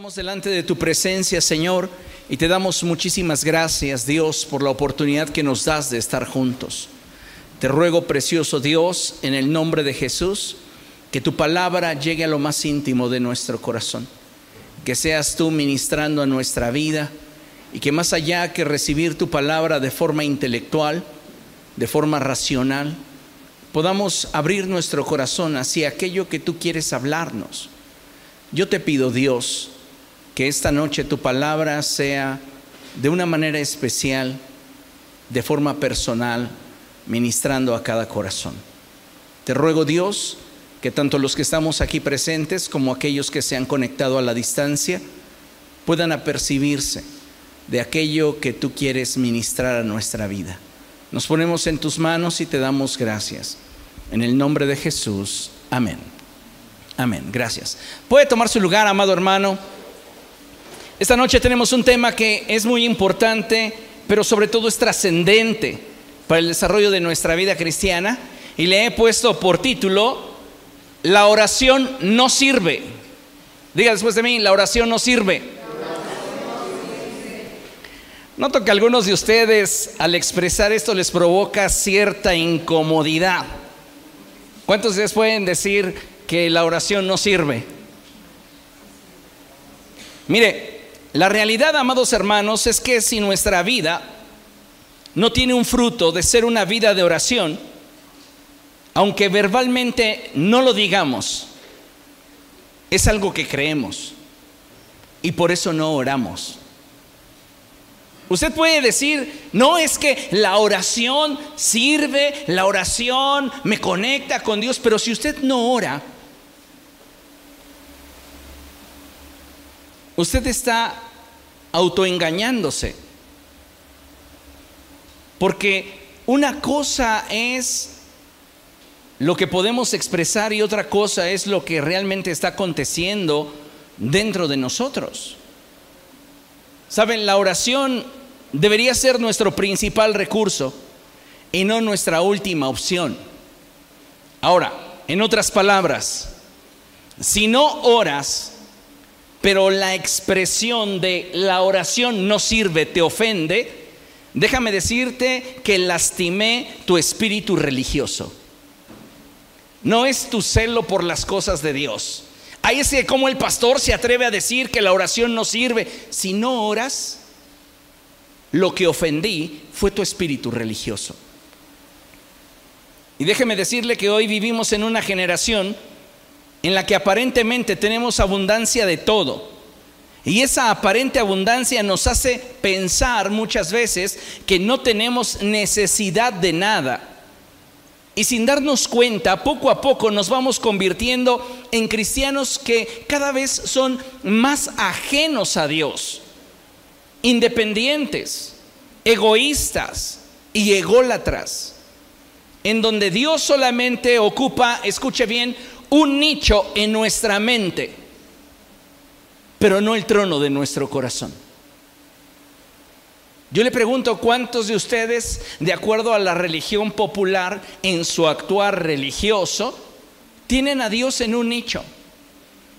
Estamos delante de tu presencia, Señor, y te damos muchísimas gracias, Dios, por la oportunidad que nos das de estar juntos. Te ruego, precioso Dios, en el nombre de Jesús, que tu palabra llegue a lo más íntimo de nuestro corazón. Que seas tú ministrando a nuestra vida y que más allá que recibir tu palabra de forma intelectual, de forma racional, podamos abrir nuestro corazón hacia aquello que tú quieres hablarnos. Yo te pido, Dios, que esta noche tu palabra sea de una manera especial, de forma personal, ministrando a cada corazón. Te ruego Dios que tanto los que estamos aquí presentes como aquellos que se han conectado a la distancia puedan apercibirse de aquello que tú quieres ministrar a nuestra vida. Nos ponemos en tus manos y te damos gracias. En el nombre de Jesús, amén. Amén, gracias. Puede tomar su lugar, amado hermano. Esta noche tenemos un tema que es muy importante, pero sobre todo es trascendente para el desarrollo de nuestra vida cristiana. Y le he puesto por título, La oración no sirve. Diga después de mí, la oración no sirve. Noto que algunos de ustedes al expresar esto les provoca cierta incomodidad. ¿Cuántos de ustedes pueden decir que la oración no sirve? Mire, la realidad, amados hermanos, es que si nuestra vida no tiene un fruto de ser una vida de oración, aunque verbalmente no lo digamos, es algo que creemos y por eso no oramos. Usted puede decir, no es que la oración sirve, la oración me conecta con Dios, pero si usted no ora, usted está autoengañándose. Porque una cosa es lo que podemos expresar y otra cosa es lo que realmente está aconteciendo dentro de nosotros. Saben, la oración debería ser nuestro principal recurso y no nuestra última opción. Ahora, en otras palabras, si no oras, pero la expresión de la oración no sirve, te ofende, déjame decirte que lastimé tu espíritu religioso. No es tu celo por las cosas de Dios. Ahí es que como el pastor se atreve a decir que la oración no sirve. Si no oras, lo que ofendí fue tu espíritu religioso. Y déjeme decirle que hoy vivimos en una generación en la que aparentemente tenemos abundancia de todo. Y esa aparente abundancia nos hace pensar muchas veces que no tenemos necesidad de nada. Y sin darnos cuenta, poco a poco nos vamos convirtiendo en cristianos que cada vez son más ajenos a Dios, independientes, egoístas y ególatras, en donde Dios solamente ocupa, escuche bien, un nicho en nuestra mente, pero no el trono de nuestro corazón. Yo le pregunto cuántos de ustedes, de acuerdo a la religión popular, en su actuar religioso, tienen a Dios en un nicho,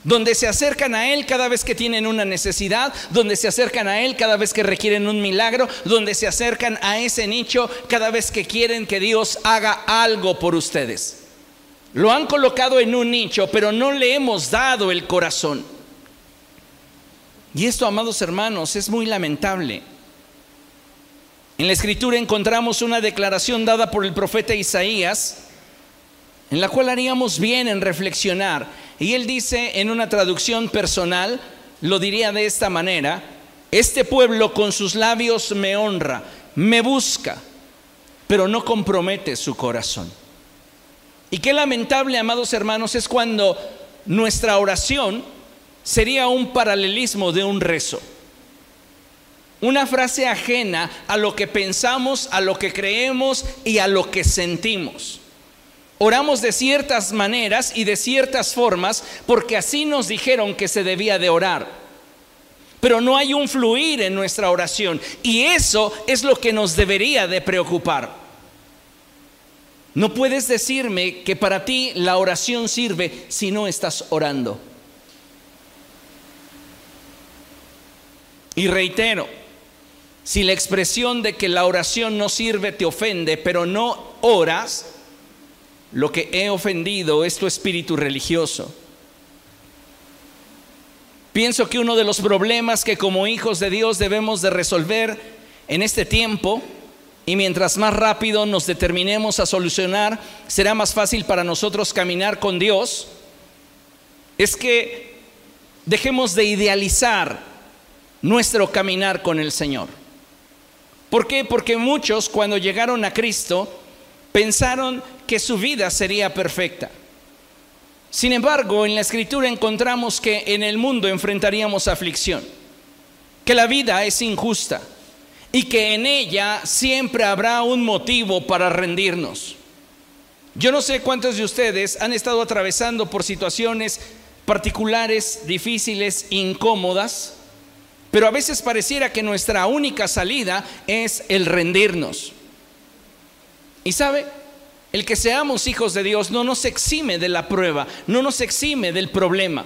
donde se acercan a Él cada vez que tienen una necesidad, donde se acercan a Él cada vez que requieren un milagro, donde se acercan a ese nicho cada vez que quieren que Dios haga algo por ustedes. Lo han colocado en un nicho, pero no le hemos dado el corazón. Y esto, amados hermanos, es muy lamentable. En la escritura encontramos una declaración dada por el profeta Isaías, en la cual haríamos bien en reflexionar. Y él dice en una traducción personal, lo diría de esta manera, este pueblo con sus labios me honra, me busca, pero no compromete su corazón. Y qué lamentable, amados hermanos, es cuando nuestra oración sería un paralelismo de un rezo. Una frase ajena a lo que pensamos, a lo que creemos y a lo que sentimos. Oramos de ciertas maneras y de ciertas formas porque así nos dijeron que se debía de orar. Pero no hay un fluir en nuestra oración y eso es lo que nos debería de preocupar. No puedes decirme que para ti la oración sirve si no estás orando. Y reitero, si la expresión de que la oración no sirve te ofende, pero no oras, lo que he ofendido es tu espíritu religioso. Pienso que uno de los problemas que como hijos de Dios debemos de resolver en este tiempo, y mientras más rápido nos determinemos a solucionar, será más fácil para nosotros caminar con Dios, es que dejemos de idealizar nuestro caminar con el Señor. ¿Por qué? Porque muchos cuando llegaron a Cristo pensaron que su vida sería perfecta. Sin embargo, en la escritura encontramos que en el mundo enfrentaríamos aflicción, que la vida es injusta y que en ella siempre habrá un motivo para rendirnos. Yo no sé cuántos de ustedes han estado atravesando por situaciones particulares, difíciles, incómodas, pero a veces pareciera que nuestra única salida es el rendirnos. Y sabe, el que seamos hijos de Dios no nos exime de la prueba, no nos exime del problema.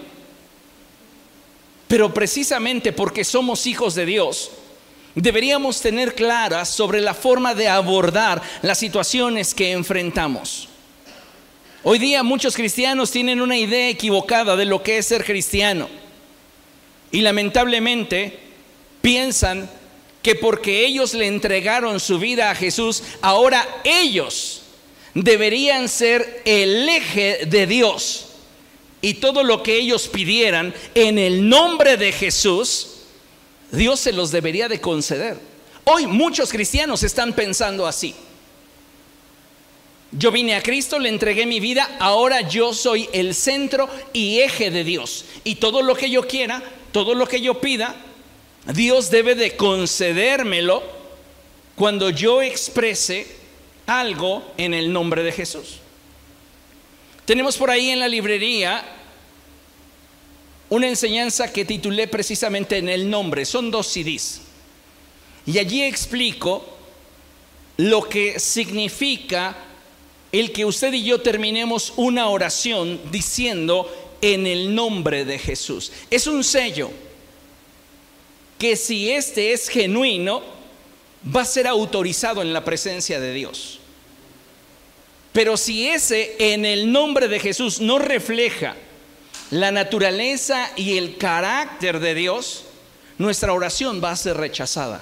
Pero precisamente porque somos hijos de Dios, deberíamos tener claras sobre la forma de abordar las situaciones que enfrentamos. Hoy día muchos cristianos tienen una idea equivocada de lo que es ser cristiano. Y lamentablemente piensan que porque ellos le entregaron su vida a Jesús, ahora ellos deberían ser el eje de Dios. Y todo lo que ellos pidieran en el nombre de Jesús, Dios se los debería de conceder. Hoy muchos cristianos están pensando así. Yo vine a Cristo, le entregué mi vida, ahora yo soy el centro y eje de Dios. Y todo lo que yo quiera, todo lo que yo pida, Dios debe de concedérmelo cuando yo exprese algo en el nombre de Jesús. Tenemos por ahí en la librería una enseñanza que titulé precisamente en el nombre. Son dos CDs. Y allí explico lo que significa el que usted y yo terminemos una oración diciendo en el nombre de Jesús. Es un sello que si este es genuino, va a ser autorizado en la presencia de Dios. Pero si ese en el nombre de Jesús no refleja la naturaleza y el carácter de Dios, nuestra oración va a ser rechazada.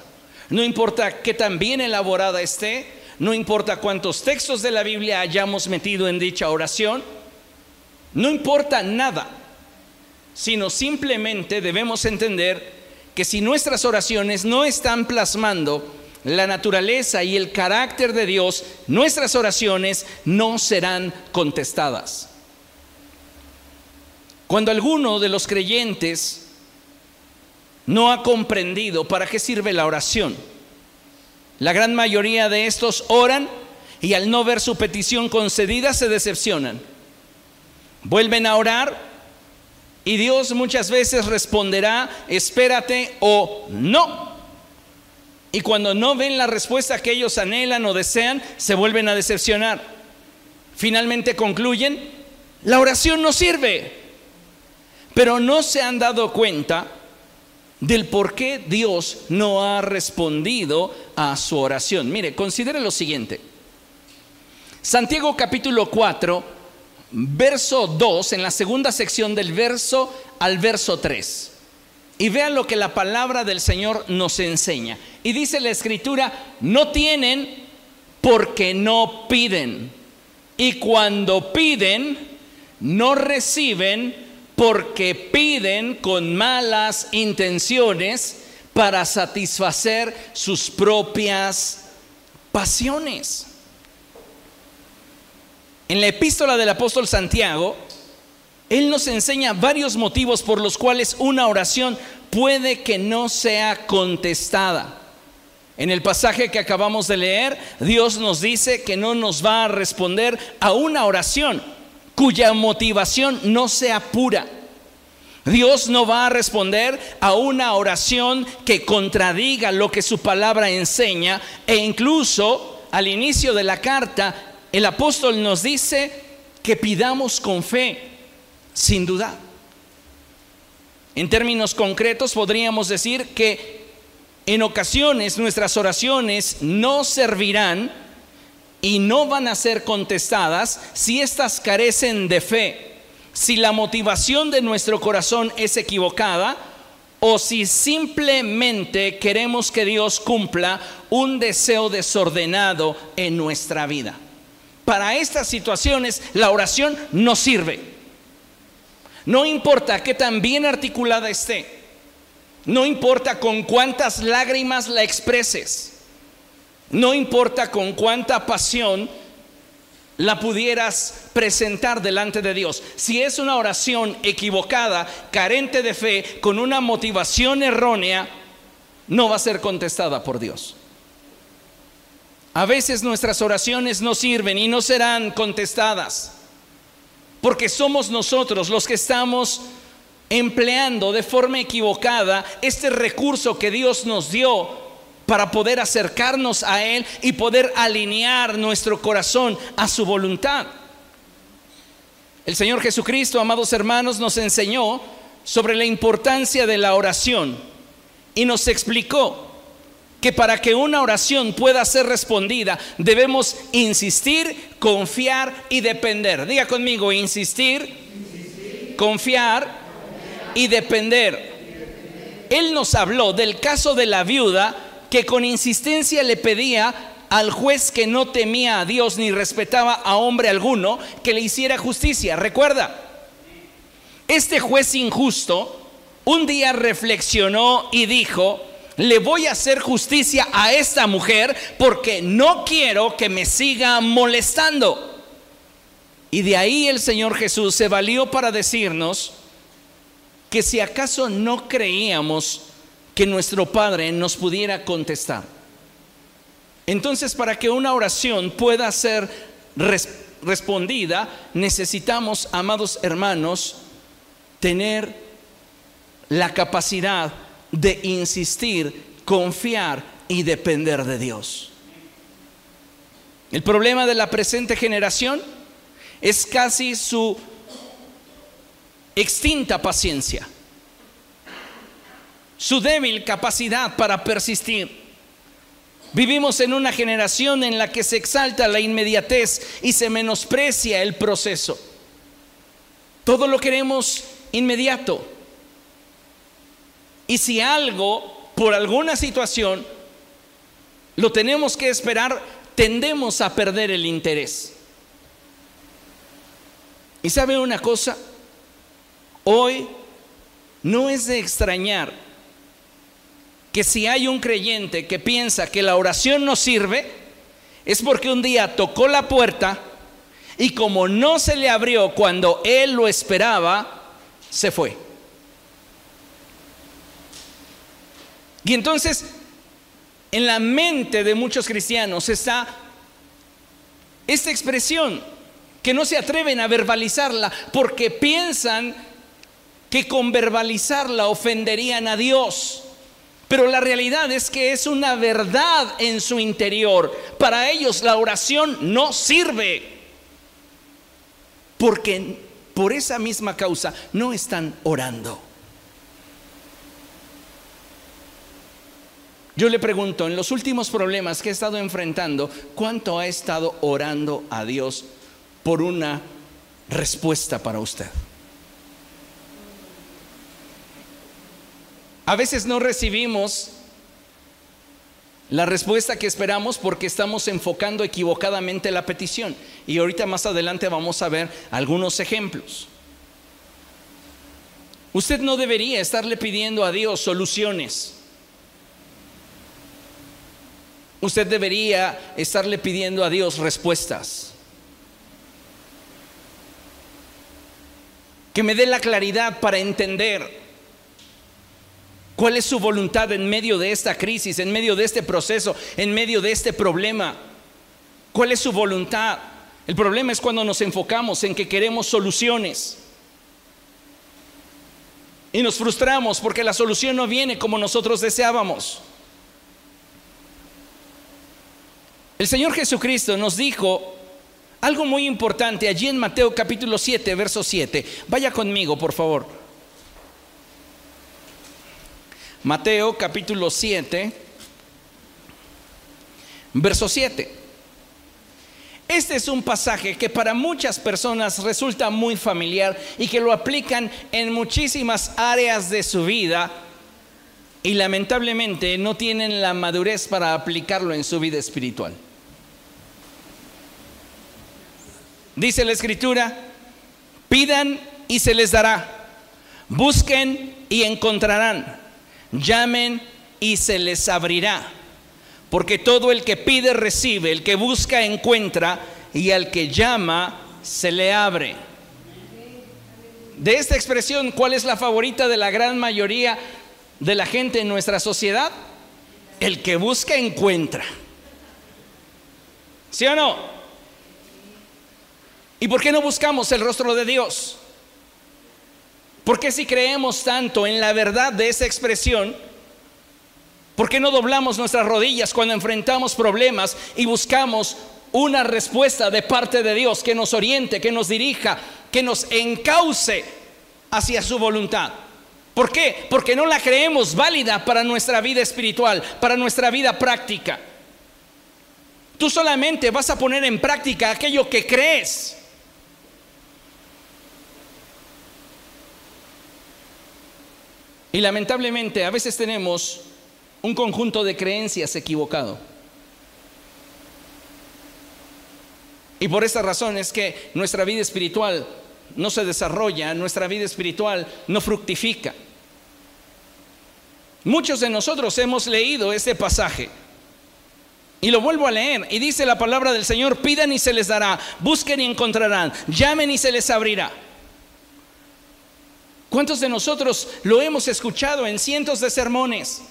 No importa qué tan bien elaborada esté, no importa cuántos textos de la Biblia hayamos metido en dicha oración, no importa nada, sino simplemente debemos entender que si nuestras oraciones no están plasmando la naturaleza y el carácter de Dios, nuestras oraciones no serán contestadas. Cuando alguno de los creyentes no ha comprendido para qué sirve la oración, la gran mayoría de estos oran y al no ver su petición concedida se decepcionan. Vuelven a orar y Dios muchas veces responderá, espérate o no. Y cuando no ven la respuesta que ellos anhelan o desean, se vuelven a decepcionar. Finalmente concluyen, la oración no sirve. Pero no se han dado cuenta del por qué Dios no ha respondido a su oración. Mire, considere lo siguiente. Santiago capítulo 4, verso 2, en la segunda sección del verso al verso 3. Y vean lo que la palabra del Señor nos enseña. Y dice la escritura, no tienen porque no piden. Y cuando piden, no reciben porque piden con malas intenciones para satisfacer sus propias pasiones. En la epístola del apóstol Santiago, él nos enseña varios motivos por los cuales una oración puede que no sea contestada. En el pasaje que acabamos de leer, Dios nos dice que no nos va a responder a una oración cuya motivación no sea pura. Dios no va a responder a una oración que contradiga lo que su palabra enseña e incluso al inicio de la carta el apóstol nos dice que pidamos con fe sin duda. En términos concretos podríamos decir que En ocasiones nuestras oraciones no servirán y no van a ser contestadas si éstas carecen de fe, si la motivación de nuestro corazón es equivocada o si simplemente queremos que Dios cumpla un deseo desordenado en nuestra vida. Para estas situaciones la oración no sirve. No importa qué tan bien articulada esté. No importa con cuántas lágrimas la expreses. No importa con cuánta pasión la pudieras presentar delante de Dios. Si es una oración equivocada, carente de fe, con una motivación errónea, no va a ser contestada por Dios. A veces nuestras oraciones no sirven y no serán contestadas, porque somos nosotros los que estamos empleando de forma equivocada este recurso que Dios nos dio para poder acercarnos a Él y poder alinear nuestro corazón a su voluntad. El Señor Jesucristo, amados hermanos, nos enseñó sobre la importancia de la oración y nos explicó que para que una oración pueda ser respondida debemos insistir, confiar y depender. Diga conmigo, insistir, confiar y depender. Él nos habló del caso de la viuda que con insistencia le pedía al juez que no temía a Dios ni respetaba a hombre alguno que le hiciera justicia. Recuerda, este juez injusto un día reflexionó y dijo, le voy a hacer justicia a esta mujer porque no quiero que me siga molestando. Y de ahí el Señor Jesús se valió para decirnos, que si acaso no creíamos que nuestro Padre nos pudiera contestar. Entonces, para que una oración pueda ser respondida, necesitamos, amados hermanos, tener la capacidad de insistir, confiar y depender de Dios. El problema de la presente generación es casi su extinta paciencia, su débil capacidad para persistir. Vivimos en una generación en la que se exalta la inmediatez y se menosprecia el proceso. Todo lo queremos inmediato. Y si algo, por alguna situación, lo tenemos que esperar, tendemos a perder el interés. ¿Y sabe una cosa? Hoy no es de extrañar que si hay un creyente que piensa que la oración no sirve, es porque un día tocó la puerta y como no se le abrió cuando él lo esperaba, se fue. Y entonces, en la mente de muchos cristianos está esta expresión que no se atreven a verbalizarla porque piensan que con verbalizarla ofenderían a Dios. Pero la realidad es que es una verdad en su interior. Para ellos la oración no sirve. Porque por esa misma causa no están orando. Yo le pregunto, en los últimos problemas que he estado enfrentando, ¿cuánto ha estado orando a Dios por una respuesta para usted? A veces no recibimos la respuesta que esperamos porque estamos enfocando equivocadamente la petición. Y ahorita más adelante vamos a ver algunos ejemplos. Usted no debería estarle pidiendo a Dios soluciones. Usted debería estarle pidiendo a Dios respuestas. Que me dé la claridad para entender ¿Cuál es su voluntad en medio de esta crisis, en medio de este proceso, en medio de este problema? ¿Cuál es su voluntad? El problema es cuando nos enfocamos en que queremos soluciones. Y nos frustramos porque la solución no viene como nosotros deseábamos. El Señor Jesucristo nos dijo algo muy importante allí en Mateo capítulo 7, verso 7. Vaya conmigo, por favor. Mateo capítulo 7, verso 7. Este es un pasaje que para muchas personas resulta muy familiar y que lo aplican en muchísimas áreas de su vida y lamentablemente no tienen la madurez para aplicarlo en su vida espiritual. Dice la escritura, pidan y se les dará, busquen y encontrarán, llamen y se les abrirá. Porque todo el que pide recibe, el que busca encuentra y al que llama se le abre. De esta expresión, ¿cuál es la favorita de la gran mayoría de la gente en nuestra sociedad? El que busca encuentra. ¿Sí o no? ¿Y por qué no buscamos el rostro de Dios? Porque si creemos tanto en la verdad de esa expresión, ¿Por qué no doblamos nuestras rodillas cuando enfrentamos problemas y buscamos una respuesta de parte de Dios que nos oriente, que nos dirija, que nos encauce hacia su voluntad? ¿Por qué? Porque no la creemos válida para nuestra vida espiritual, para nuestra vida práctica. Tú solamente vas a poner en práctica aquello que crees. Y lamentablemente a veces tenemos un conjunto de creencias equivocado. Y por esta razón es que nuestra vida espiritual no se desarrolla, nuestra vida espiritual no fructifica. Muchos de nosotros hemos leído este pasaje. Y lo vuelvo a leer. Y dice la palabra del Señor, pidan y se les dará, busquen y encontrarán, llamen y se les abrirá. ¿Cuántos de nosotros lo hemos escuchado en cientos de sermones?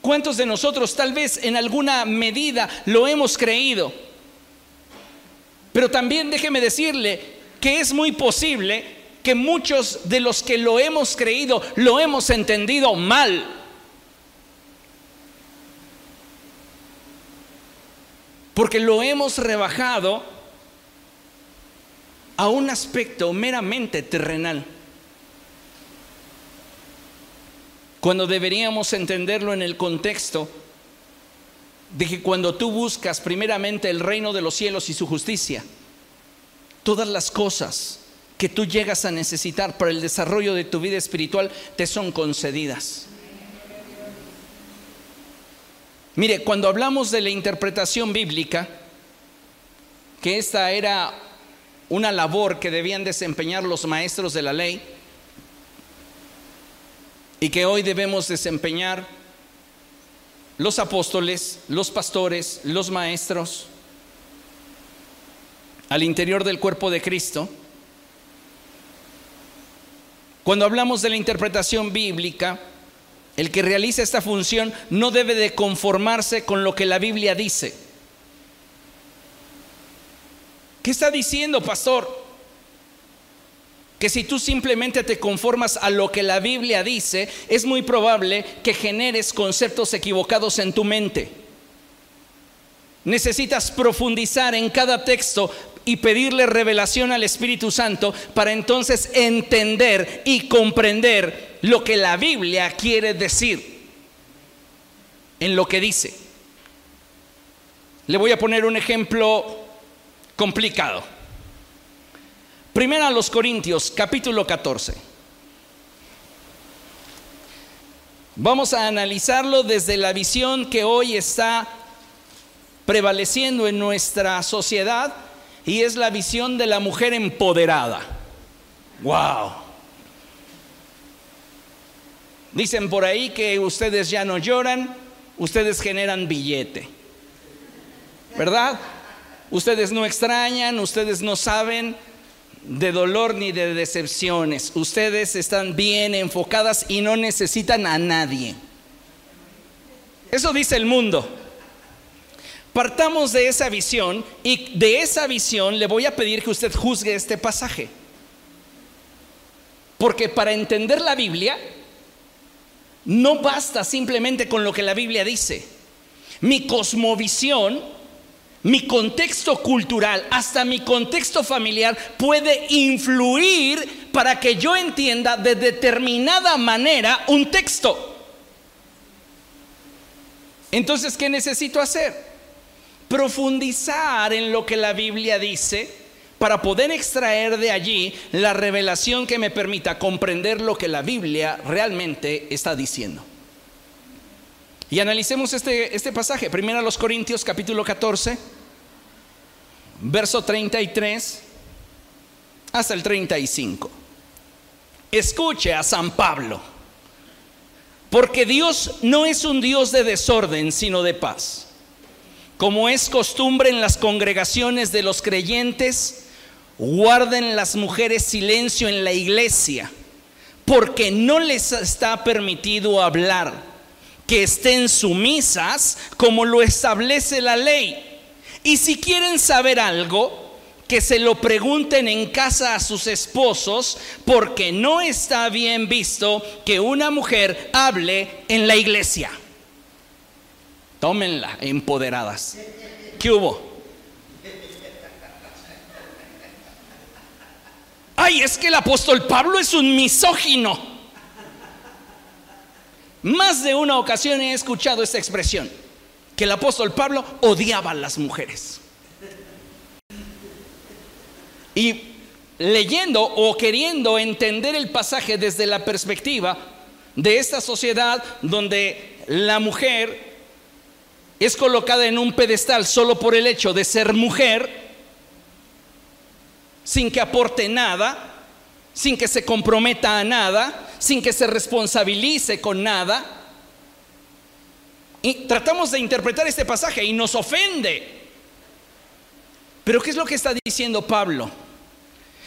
¿Cuántos de nosotros tal vez en alguna medida lo hemos creído? Pero también déjeme decirle que es muy posible que muchos de los que lo hemos creído lo hemos entendido mal. Porque lo hemos rebajado a un aspecto meramente terrenal. Cuando deberíamos entenderlo en el contexto de que cuando tú buscas primeramente el reino de los cielos y su justicia, todas las cosas que tú llegas a necesitar para el desarrollo de tu vida espiritual te son concedidas. Mire, cuando hablamos de la interpretación bíblica, que esta era una labor que debían desempeñar los maestros de la ley, y que hoy debemos desempeñar los apóstoles, los pastores, los maestros al interior del cuerpo de Cristo. Cuando hablamos de la interpretación bíblica, el que realiza esta función no debe de conformarse con lo que la Biblia dice. ¿Qué está diciendo, pastor? Que si tú simplemente te conformas a lo que la Biblia dice, es muy probable que generes conceptos equivocados en tu mente. Necesitas profundizar en cada texto y pedirle revelación al Espíritu Santo para entonces entender y comprender lo que la Biblia quiere decir en lo que dice. Le voy a poner un ejemplo complicado. Primera a los Corintios, capítulo 14. Vamos a analizarlo desde la visión que hoy está prevaleciendo en nuestra sociedad y es la visión de la mujer empoderada. Wow. Dicen por ahí que ustedes ya no lloran, ustedes generan billete. ¿Verdad? Ustedes no extrañan, ustedes no saben, de dolor ni de decepciones. Ustedes están bien enfocadas y no necesitan a nadie. Eso dice el mundo. Partamos de esa visión y de esa visión le voy a pedir que usted juzgue este pasaje. Porque para entender la Biblia no basta simplemente con lo que la Biblia dice. Mi cosmovisión mi contexto cultural, hasta mi contexto familiar puede influir para que yo entienda de determinada manera un texto. Entonces, ¿qué necesito hacer? Profundizar en lo que la Biblia dice para poder extraer de allí la revelación que me permita comprender lo que la Biblia realmente está diciendo. Y analicemos este, este pasaje, primero a los Corintios capítulo 14, verso 33 hasta el 35. Escuche a San Pablo, porque Dios no es un Dios de desorden, sino de paz. Como es costumbre en las congregaciones de los creyentes, guarden las mujeres silencio en la iglesia, porque no les está permitido hablar, que estén sumisas como lo establece la ley. Y si quieren saber algo, que se lo pregunten en casa a sus esposos, porque no está bien visto que una mujer hable en la iglesia. Tómenla, empoderadas. ¿Qué hubo? Ay, es que el apóstol Pablo es un misógino. Más de una ocasión he escuchado esta expresión que el apóstol Pablo odiaba a las mujeres. Y leyendo o queriendo entender el pasaje desde la perspectiva de esta sociedad donde la mujer es colocada en un pedestal solo por el hecho de ser mujer, sin que aporte nada, sin que se comprometa a nada, sin que se responsabilice con nada, y tratamos de interpretar este pasaje y nos ofende. Pero ¿qué es lo que está diciendo Pablo?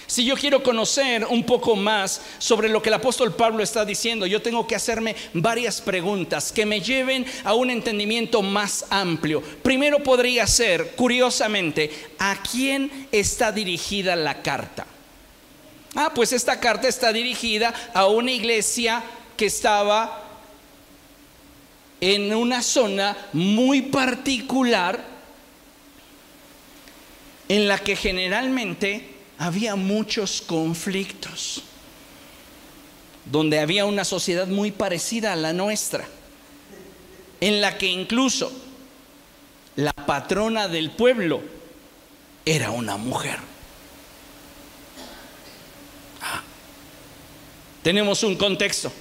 Si yo quiero conocer un poco más sobre lo que el apóstol Pablo está diciendo, yo tengo que hacerme varias preguntas que me lleven a un entendimiento más amplio. Primero podría ser, curiosamente, ¿a quién está dirigida la carta? Ah, pues esta carta está dirigida a una iglesia que estaba en una zona muy particular en la que generalmente había muchos conflictos, donde había una sociedad muy parecida a la nuestra, en la que incluso la patrona del pueblo era una mujer. Tenemos un contexto.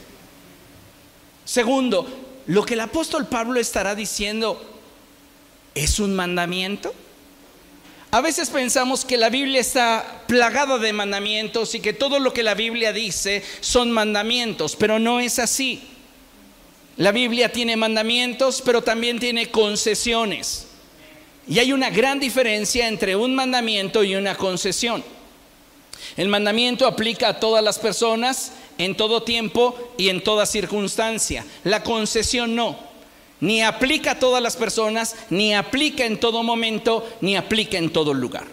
Segundo, lo que el apóstol Pablo estará diciendo es un mandamiento. A veces pensamos que la Biblia está plagada de mandamientos y que todo lo que la Biblia dice son mandamientos, pero no es así. La Biblia tiene mandamientos, pero también tiene concesiones. Y hay una gran diferencia entre un mandamiento y una concesión. El mandamiento aplica a todas las personas en todo tiempo y en toda circunstancia. La concesión no. Ni aplica a todas las personas, ni aplica en todo momento, ni aplica en todo lugar.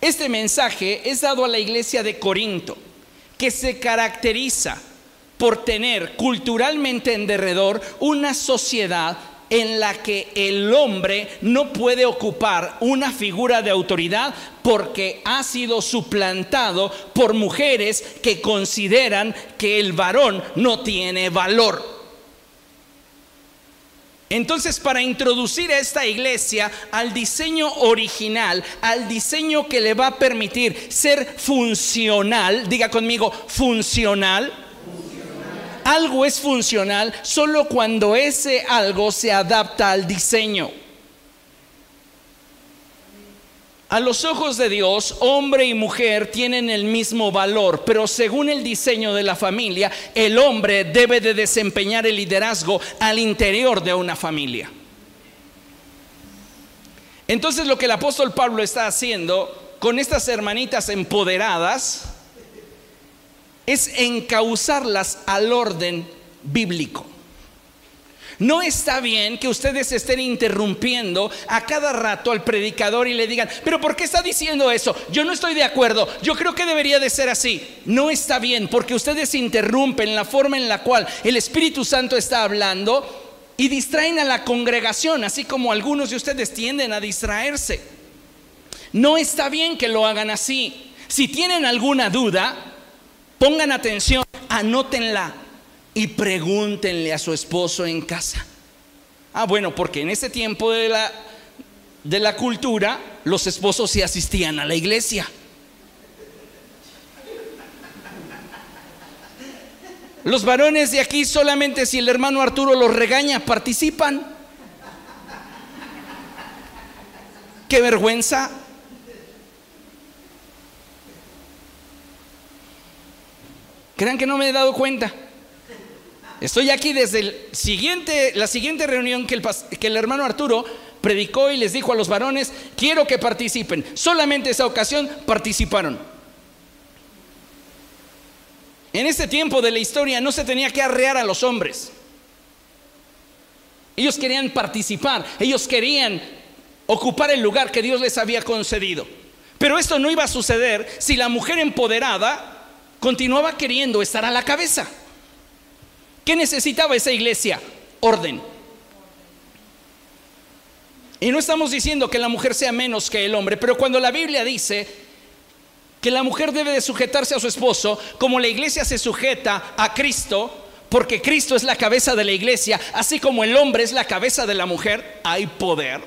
Este mensaje es dado a la iglesia de Corinto, que se caracteriza por tener culturalmente en derredor una sociedad en la que el hombre no puede ocupar una figura de autoridad porque ha sido suplantado por mujeres que consideran que el varón no tiene valor. Entonces, para introducir a esta iglesia al diseño original, al diseño que le va a permitir ser funcional, diga conmigo, funcional, algo es funcional solo cuando ese algo se adapta al diseño. A los ojos de Dios, hombre y mujer tienen el mismo valor, pero según el diseño de la familia, el hombre debe de desempeñar el liderazgo al interior de una familia. Entonces lo que el apóstol Pablo está haciendo con estas hermanitas empoderadas, es encauzarlas al orden bíblico. No está bien que ustedes estén interrumpiendo a cada rato al predicador y le digan, pero ¿por qué está diciendo eso? Yo no estoy de acuerdo, yo creo que debería de ser así. No está bien porque ustedes interrumpen la forma en la cual el Espíritu Santo está hablando y distraen a la congregación, así como algunos de ustedes tienden a distraerse. No está bien que lo hagan así. Si tienen alguna duda, Pongan atención, anótenla y pregúntenle a su esposo en casa. Ah, bueno, porque en ese tiempo de la, de la cultura, los esposos sí asistían a la iglesia. Los varones de aquí solamente si el hermano Arturo los regaña participan. Qué vergüenza. Crean que no me he dado cuenta. Estoy aquí desde la siguiente reunión que el, que el hermano Arturo predicó y les dijo a los varones, quiero que participen. Solamente esa ocasión participaron. En este tiempo de la historia no se tenía que arrear a los hombres. Ellos querían participar, ellos querían ocupar el lugar que Dios les había concedido. Pero esto no iba a suceder si la mujer empoderada continuaba queriendo estar a la cabeza. ¿Qué necesitaba esa iglesia? Orden. Y no estamos diciendo que la mujer sea menos que el hombre, pero cuando la Biblia dice que la mujer debe de sujetarse a su esposo, como la iglesia se sujeta a Cristo, porque Cristo es la cabeza de la iglesia, así como el hombre es la cabeza de la mujer, hay poder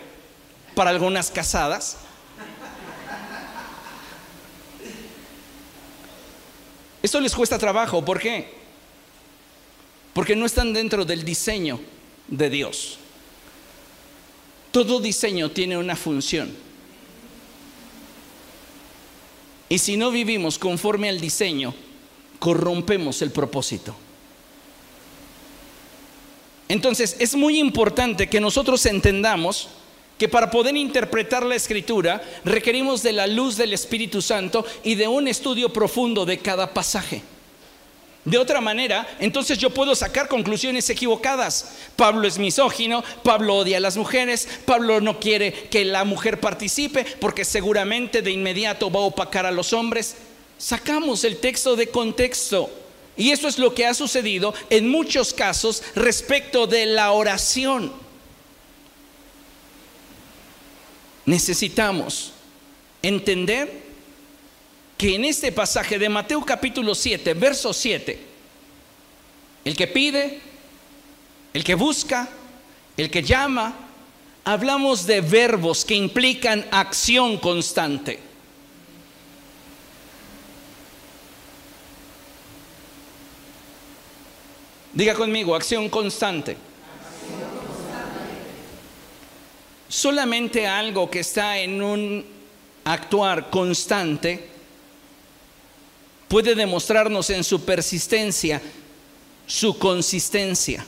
para algunas casadas. Esto les cuesta trabajo, ¿por qué? Porque no están dentro del diseño de Dios. Todo diseño tiene una función. Y si no vivimos conforme al diseño, corrompemos el propósito. Entonces es muy importante que nosotros entendamos que para poder interpretar la escritura requerimos de la luz del Espíritu Santo y de un estudio profundo de cada pasaje. De otra manera, entonces yo puedo sacar conclusiones equivocadas. Pablo es misógino, Pablo odia a las mujeres, Pablo no quiere que la mujer participe porque seguramente de inmediato va a opacar a los hombres. Sacamos el texto de contexto. Y eso es lo que ha sucedido en muchos casos respecto de la oración. Necesitamos entender que en este pasaje de Mateo capítulo 7, verso 7, el que pide, el que busca, el que llama, hablamos de verbos que implican acción constante. Diga conmigo, acción constante. Solamente algo que está en un actuar constante puede demostrarnos en su persistencia su consistencia.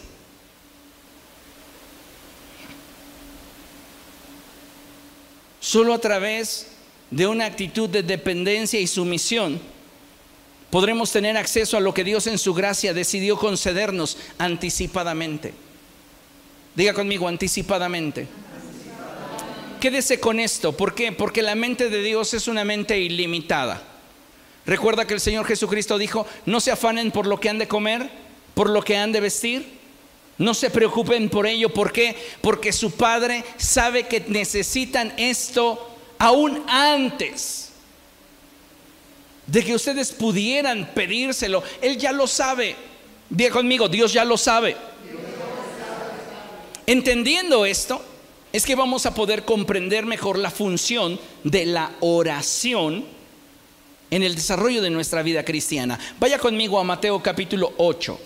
Solo a través de una actitud de dependencia y sumisión podremos tener acceso a lo que Dios en su gracia decidió concedernos anticipadamente. Diga conmigo, anticipadamente. Quédese con esto. ¿Por qué? Porque la mente de Dios es una mente ilimitada. Recuerda que el Señor Jesucristo dijo, no se afanen por lo que han de comer, por lo que han de vestir. No se preocupen por ello. ¿Por qué? Porque su Padre sabe que necesitan esto aún antes de que ustedes pudieran pedírselo. Él ya lo sabe. Diga conmigo, Dios ya lo sabe. Entendiendo esto, es que vamos a poder comprender mejor la función de la oración en el desarrollo de nuestra vida cristiana. Vaya conmigo a Mateo capítulo 8.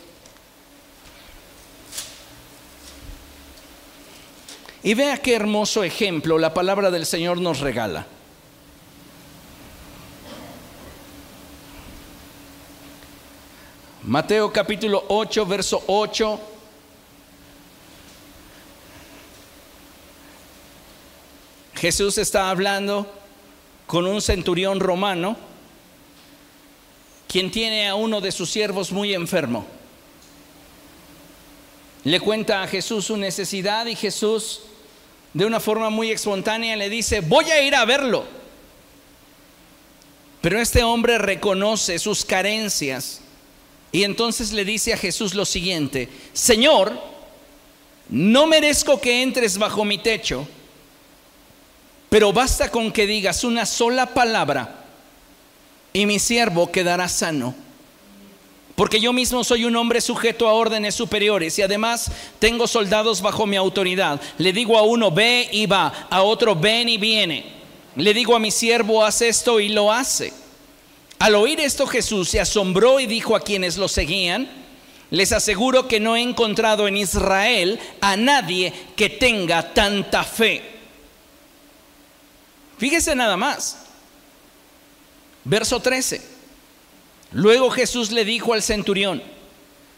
Y vea qué hermoso ejemplo la palabra del Señor nos regala. Mateo capítulo 8, verso 8. Jesús está hablando con un centurión romano quien tiene a uno de sus siervos muy enfermo. Le cuenta a Jesús su necesidad y Jesús de una forma muy espontánea le dice, voy a ir a verlo. Pero este hombre reconoce sus carencias y entonces le dice a Jesús lo siguiente, Señor, no merezco que entres bajo mi techo, pero basta con que digas una sola palabra y mi siervo quedará sano. porque yo mismo soy un hombre sujeto a órdenes superiores y además tengo soldados bajo mi autoridad. Le digo a uno, ve y va, a otro, ven y viene. Le digo a mi siervo, haz esto y lo hace. Al oír esto Jesús se asombró y dijo a quienes lo seguían, les aseguro que no he encontrado en Israel a nadie que tenga tanta fe. Fíjese nada más. Verso 13. Luego Jesús le dijo al centurión,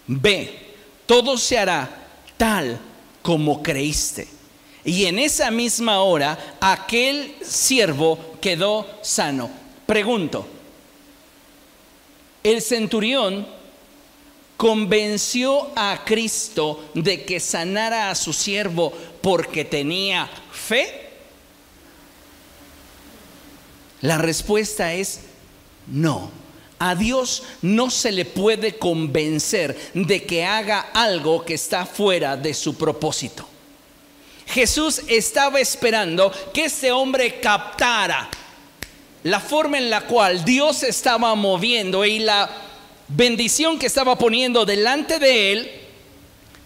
ve, todo se hará tal como creíste. Y en esa misma hora aquel siervo quedó sano. Pregunto, el centurión convenció a Cristo de que sanara a su siervo porque tenía fe? La respuesta es no. A Dios no se le puede convencer de que haga algo que está fuera de su propósito. Jesús estaba esperando que este hombre captara la forma en la cual Dios estaba moviendo y la bendición que estaba poniendo delante de él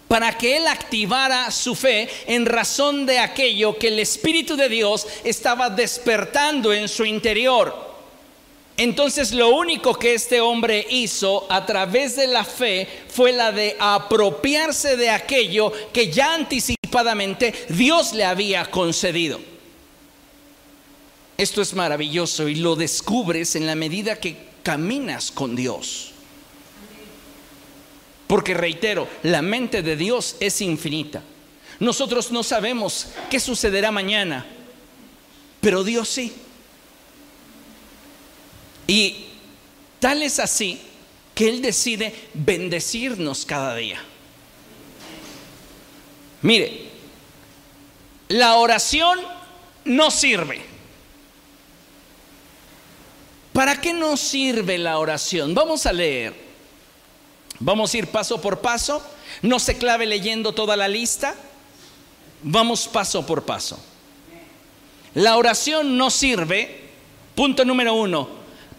para que él activara su fe en razón de aquello que el Espíritu de Dios estaba despertando en su interior. Entonces lo único que este hombre hizo a través de la fe fue la de apropiarse de aquello que ya anticipadamente Dios le había concedido. Esto es maravilloso y lo descubres en la medida que caminas con Dios. Porque reitero, la mente de Dios es infinita. Nosotros no sabemos qué sucederá mañana, pero Dios sí. Y tal es así que Él decide bendecirnos cada día. Mire, la oración no sirve. ¿Para qué nos sirve la oración? Vamos a leer. Vamos a ir paso por paso. No se clave leyendo toda la lista. Vamos paso por paso. La oración no sirve, punto número uno,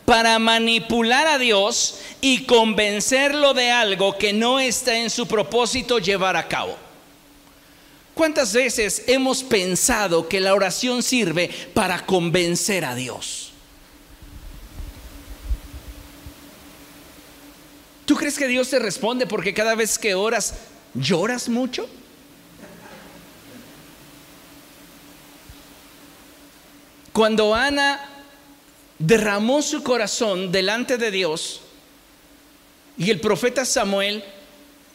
para manipular a Dios y convencerlo de algo que no está en su propósito llevar a cabo. ¿Cuántas veces hemos pensado que la oración sirve para convencer a Dios? ¿Tú crees que Dios te responde porque cada vez que oras lloras mucho? Cuando Ana derramó su corazón delante de Dios y el profeta Samuel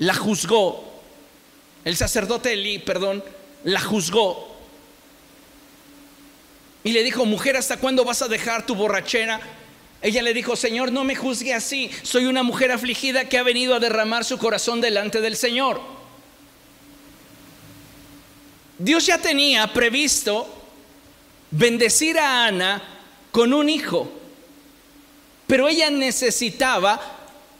la juzgó, el sacerdote Eli, perdón, la juzgó y le dijo, mujer, ¿hasta cuándo vas a dejar tu borrachera? Ella le dijo, Señor, no me juzgue así, soy una mujer afligida que ha venido a derramar su corazón delante del Señor. Dios ya tenía previsto bendecir a Ana con un hijo. Pero ella necesitaba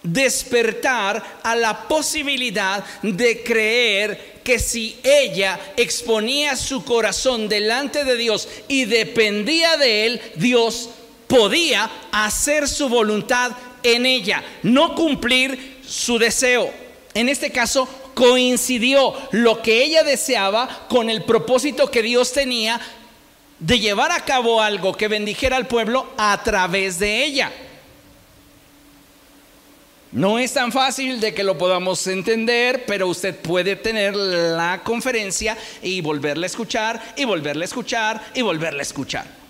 despertar a la posibilidad de creer que si ella exponía su corazón delante de Dios y dependía de Él, Dios podía hacer su voluntad en ella, no cumplir su deseo. En este caso, coincidió lo que ella deseaba con el propósito que Dios tenía de llevar a cabo algo que bendijera al pueblo a través de ella. No es tan fácil de que lo podamos entender, pero usted puede tener la conferencia y volverla a escuchar, y volverla a escuchar, y volverla a escuchar.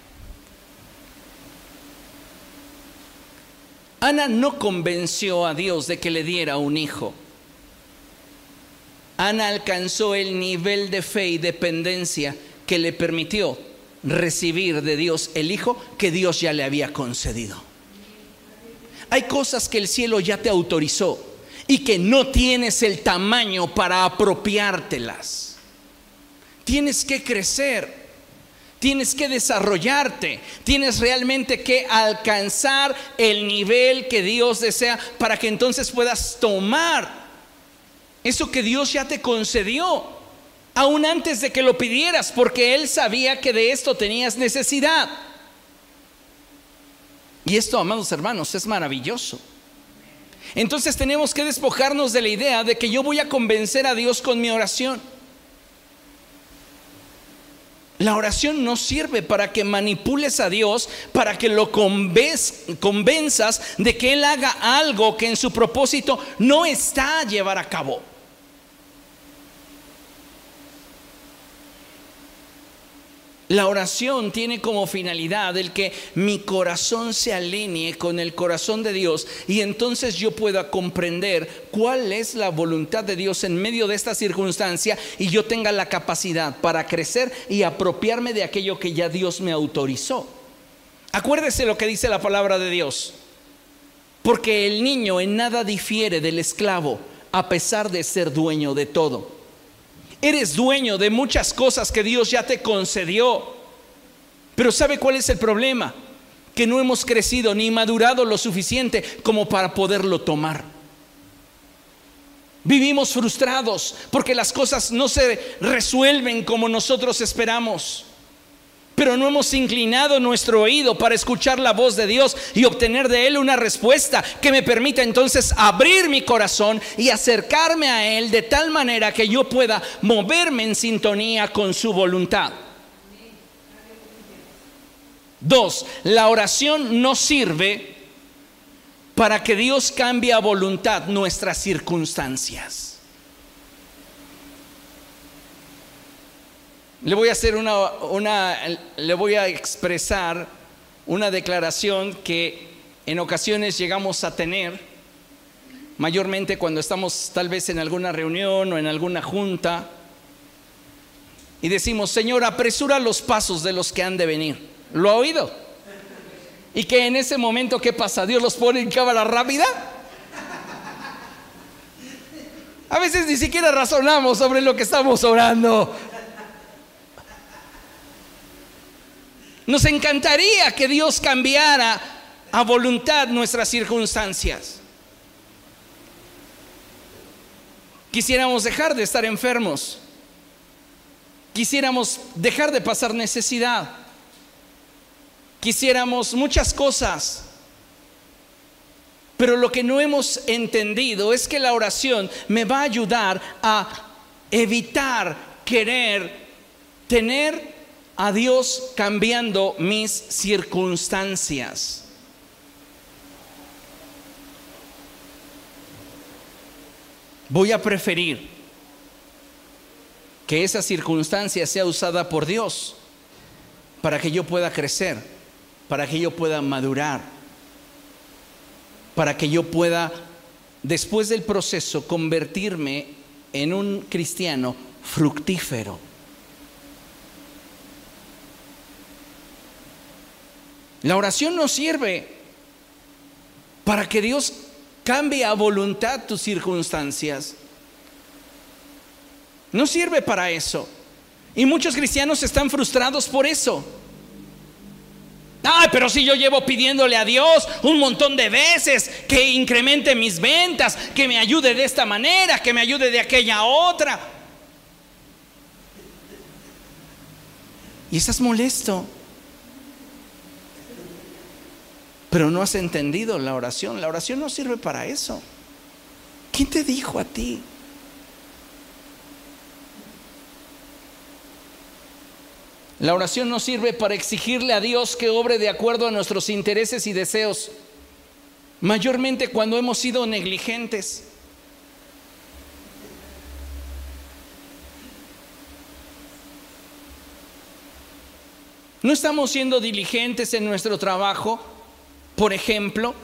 Ana no convenció a Dios de que le diera un hijo. Ana alcanzó el nivel de fe y dependencia que le permitió recibir de Dios el Hijo que Dios ya le había concedido. Hay cosas que el cielo ya te autorizó y que no tienes el tamaño para apropiártelas. Tienes que crecer, tienes que desarrollarte, tienes realmente que alcanzar el nivel que Dios desea para que entonces puedas tomar eso que Dios ya te concedió aún antes de que lo pidieras, porque Él sabía que de esto tenías necesidad. Y esto, amados hermanos, es maravilloso. Entonces tenemos que despojarnos de la idea de que yo voy a convencer a Dios con mi oración. La oración no sirve para que manipules a Dios, para que lo convenzas de que Él haga algo que en su propósito no está a llevar a cabo. La oración tiene como finalidad el que mi corazón se alinee con el corazón de Dios y entonces yo pueda comprender cuál es la voluntad de Dios en medio de esta circunstancia y yo tenga la capacidad para crecer y apropiarme de aquello que ya Dios me autorizó. Acuérdese lo que dice la palabra de Dios. Porque el niño en nada difiere del esclavo a pesar de ser dueño de todo. Eres dueño de muchas cosas que Dios ya te concedió. Pero ¿sabe cuál es el problema? Que no hemos crecido ni madurado lo suficiente como para poderlo tomar. Vivimos frustrados porque las cosas no se resuelven como nosotros esperamos pero no hemos inclinado nuestro oído para escuchar la voz de Dios y obtener de Él una respuesta que me permita entonces abrir mi corazón y acercarme a Él de tal manera que yo pueda moverme en sintonía con su voluntad. Dos, la oración no sirve para que Dios cambie a voluntad nuestras circunstancias. Le voy a hacer una, una, le voy a expresar una declaración que en ocasiones llegamos a tener, mayormente cuando estamos tal vez en alguna reunión o en alguna junta, y decimos, Señor, apresura los pasos de los que han de venir. ¿Lo ha oído? Y que en ese momento, ¿qué pasa? Dios los pone en cámara rápida. A veces ni siquiera razonamos sobre lo que estamos orando. Nos encantaría que Dios cambiara a voluntad nuestras circunstancias. Quisiéramos dejar de estar enfermos. Quisiéramos dejar de pasar necesidad. Quisiéramos muchas cosas. Pero lo que no hemos entendido es que la oración me va a ayudar a evitar querer tener a Dios cambiando mis circunstancias. Voy a preferir que esa circunstancia sea usada por Dios para que yo pueda crecer, para que yo pueda madurar, para que yo pueda, después del proceso, convertirme en un cristiano fructífero. La oración no sirve para que Dios cambie a voluntad tus circunstancias. No sirve para eso. Y muchos cristianos están frustrados por eso. Ay, pero si yo llevo pidiéndole a Dios un montón de veces que incremente mis ventas, que me ayude de esta manera, que me ayude de aquella otra. Y estás molesto. Pero no has entendido la oración. La oración no sirve para eso. ¿Quién te dijo a ti? La oración no sirve para exigirle a Dios que obre de acuerdo a nuestros intereses y deseos, mayormente cuando hemos sido negligentes. No estamos siendo diligentes en nuestro trabajo por ejemplo,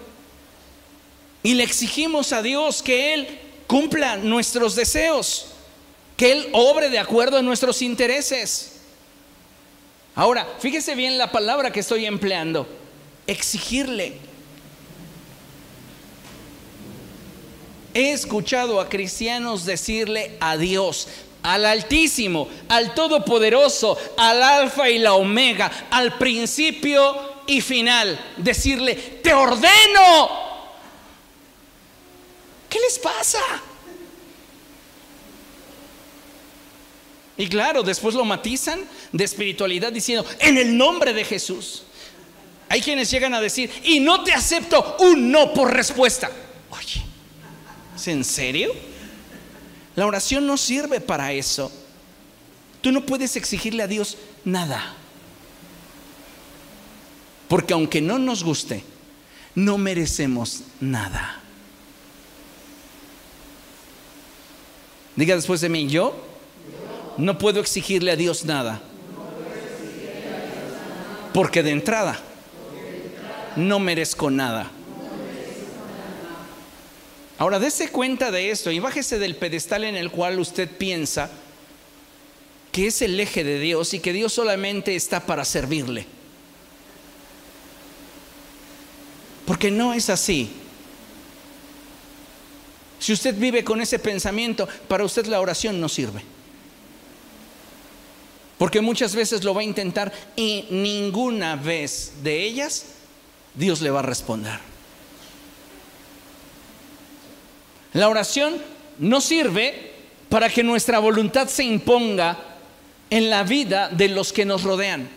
y le exigimos a Dios que Él cumpla nuestros deseos, que Él obre de acuerdo a nuestros intereses. Ahora, fíjese bien la palabra que estoy empleando, exigirle. He escuchado a cristianos decirle a Dios, al Altísimo, al Todopoderoso, al Alfa y la Omega, al principio y final, decirle, te ordeno. ¿Qué les pasa? Y claro, después lo matizan de espiritualidad diciendo, en el nombre de Jesús. Hay quienes llegan a decir, y no te acepto un no por respuesta. Oye, ¿En serio? La oración no sirve para eso. Tú no puedes exigirle a Dios nada. Porque aunque no nos guste, no merecemos nada. Diga después de mí, yo no puedo exigirle a Dios nada. Porque de entrada no merezco nada. Ahora, dése cuenta de esto y bájese del pedestal en el cual usted piensa que es el eje de Dios y que Dios solamente está para servirle. Porque no es así. Si usted vive con ese pensamiento, para usted la oración no sirve. Porque muchas veces lo va a intentar y ninguna vez de ellas Dios le va a responder. La oración no sirve para que nuestra voluntad se imponga en la vida de los que nos rodean.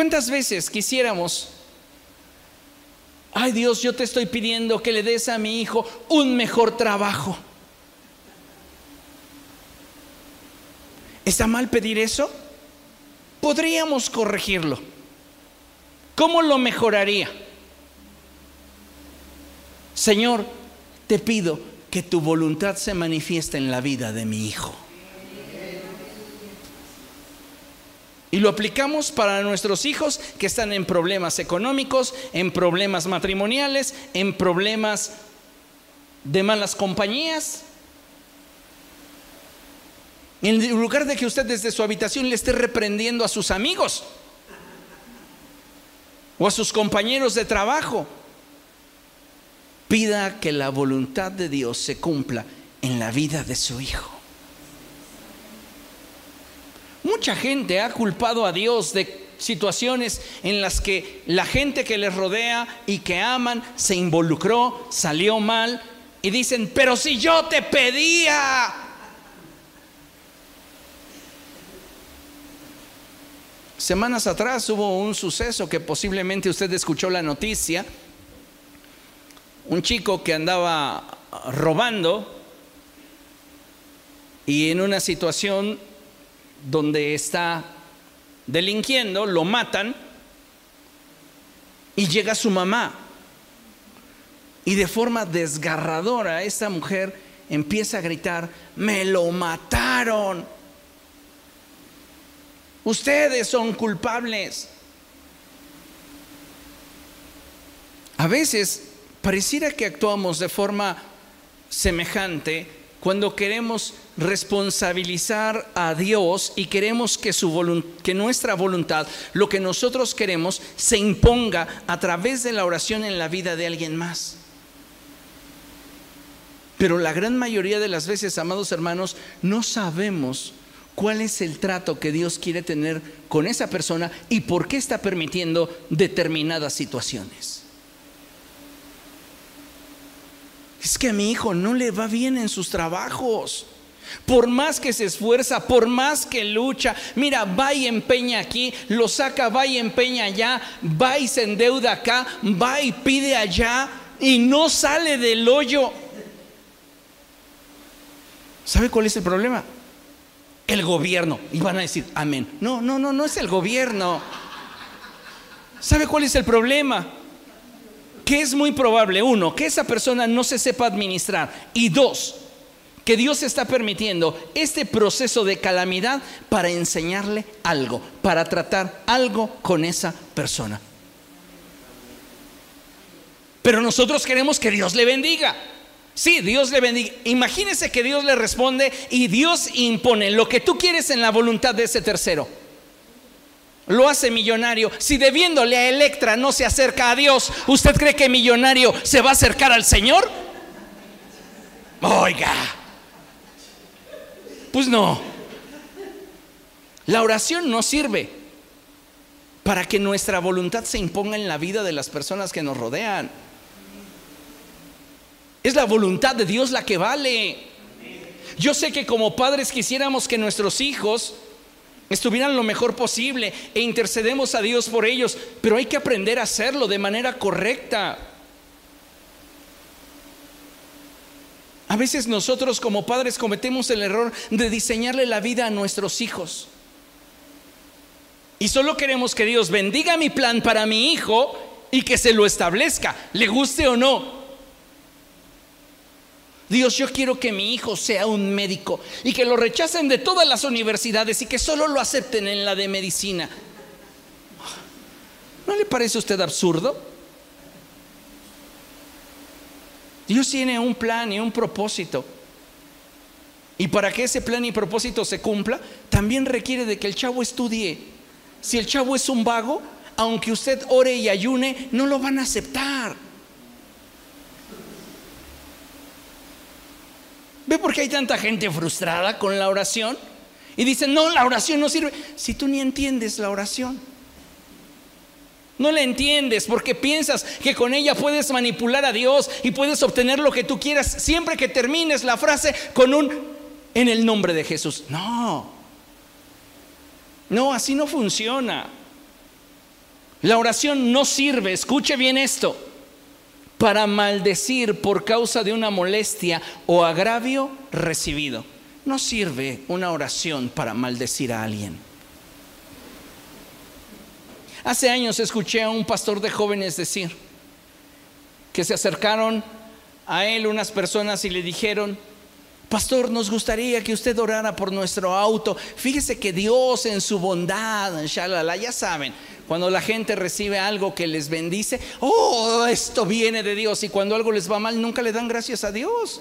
¿Cuántas veces quisiéramos ay Dios, yo te estoy pidiendo que le des a mi hijo un mejor trabajo. ¿Está mal pedir eso? Podríamos corregirlo. ¿Cómo lo mejoraría? Señor, te pido que tu voluntad se manifieste en la vida de mi hijo. Y lo aplicamos para nuestros hijos que están en problemas económicos, en problemas matrimoniales, en problemas de malas compañías. En lugar de que usted desde su habitación le esté reprendiendo a sus amigos o a sus compañeros de trabajo, pida que la voluntad de Dios se cumpla en la vida de su hijo. Mucha gente ha culpado a Dios de situaciones en las que la gente que les rodea y que aman se involucró, salió mal y dicen, pero si yo te pedía. Semanas atrás hubo un suceso que posiblemente usted escuchó la noticia. Un chico que andaba robando y en una situación donde está delinquiendo, lo matan y llega su mamá. Y de forma desgarradora esta mujer empieza a gritar, me lo mataron. Ustedes son culpables. A veces pareciera que actuamos de forma semejante cuando queremos responsabilizar a Dios y queremos que, nuestra voluntad, lo que nosotros queremos, se imponga a través de la oración en la vida de alguien más. Pero la gran mayoría de las veces, amados hermanos, no sabemos cuál es el trato que Dios quiere tener con esa persona y por qué está permitiendo determinadas situaciones. Es que a mi hijo no le va bien en sus trabajos. Por más que se esfuerza, por más que lucha, mira, va y empeña aquí, lo saca, va y empeña allá, va y se endeuda acá, va y pide allá y no sale del hoyo. ¿Sabe cuál es el problema? El gobierno. Y van a decir, amén. No, no, no, no es el gobierno. ¿Sabe cuál es el problema? Que es muy probable, uno, que esa persona no se sepa administrar y dos, que Dios está permitiendo este proceso de calamidad para enseñarle algo, para tratar algo con esa persona. Pero nosotros queremos que Dios le bendiga. Sí, Dios le bendiga. Imagínese que Dios le responde y Dios impone lo que tú quieres en la voluntad de ese tercero lo hace millonario. Si debiéndole a Electra no se acerca a Dios, ¿usted cree que millonario se va a acercar al Señor? Oiga. Pues no. La oración no sirve para que nuestra voluntad se imponga en la vida de las personas que nos rodean. Es la voluntad de Dios la que vale. Yo sé que como padres quisiéramos que nuestros hijos estuvieran lo mejor posible e intercedemos a Dios por ellos, pero hay que aprender a hacerlo de manera correcta. A veces nosotros como padres cometemos el error de diseñarle la vida a nuestros hijos. Y solo queremos que Dios bendiga mi plan para mi hijo y que se lo establezca, le guste o no. Dios, yo quiero que mi hijo sea un médico y que lo rechacen de todas las universidades y que solo lo acepten en la de medicina. ¿No le parece a usted absurdo? Dios tiene un plan y un propósito. Y para que ese plan y propósito se cumpla, también requiere de que el chavo estudie si el chavo es un vago, aunque usted ore y ayune, no lo van a aceptar. ¿Ve por qué hay tanta gente frustrada con la oración? Y dicen, no, la oración no sirve. Si tú ni entiendes la oración. No la entiendes porque piensas que con ella puedes manipular a Dios y puedes obtener lo que tú quieras siempre que termines la frase con un en el nombre de Jesús. No. No, así no funciona. La oración no sirve, escuche bien esto, para maldecir por causa de una molestia o agravio recibido. No sirve una oración para maldecir a alguien. Hace años escuché a un pastor de jóvenes decir que se acercaron a él unas personas y le dijeron, Pastor, nos gustaría que usted orara por nuestro auto. Fíjese que Dios en su bondad, shalala, ya saben, cuando la gente recibe algo que les bendice, oh, esto viene de Dios. Y cuando algo les va mal, nunca le dan gracias a Dios.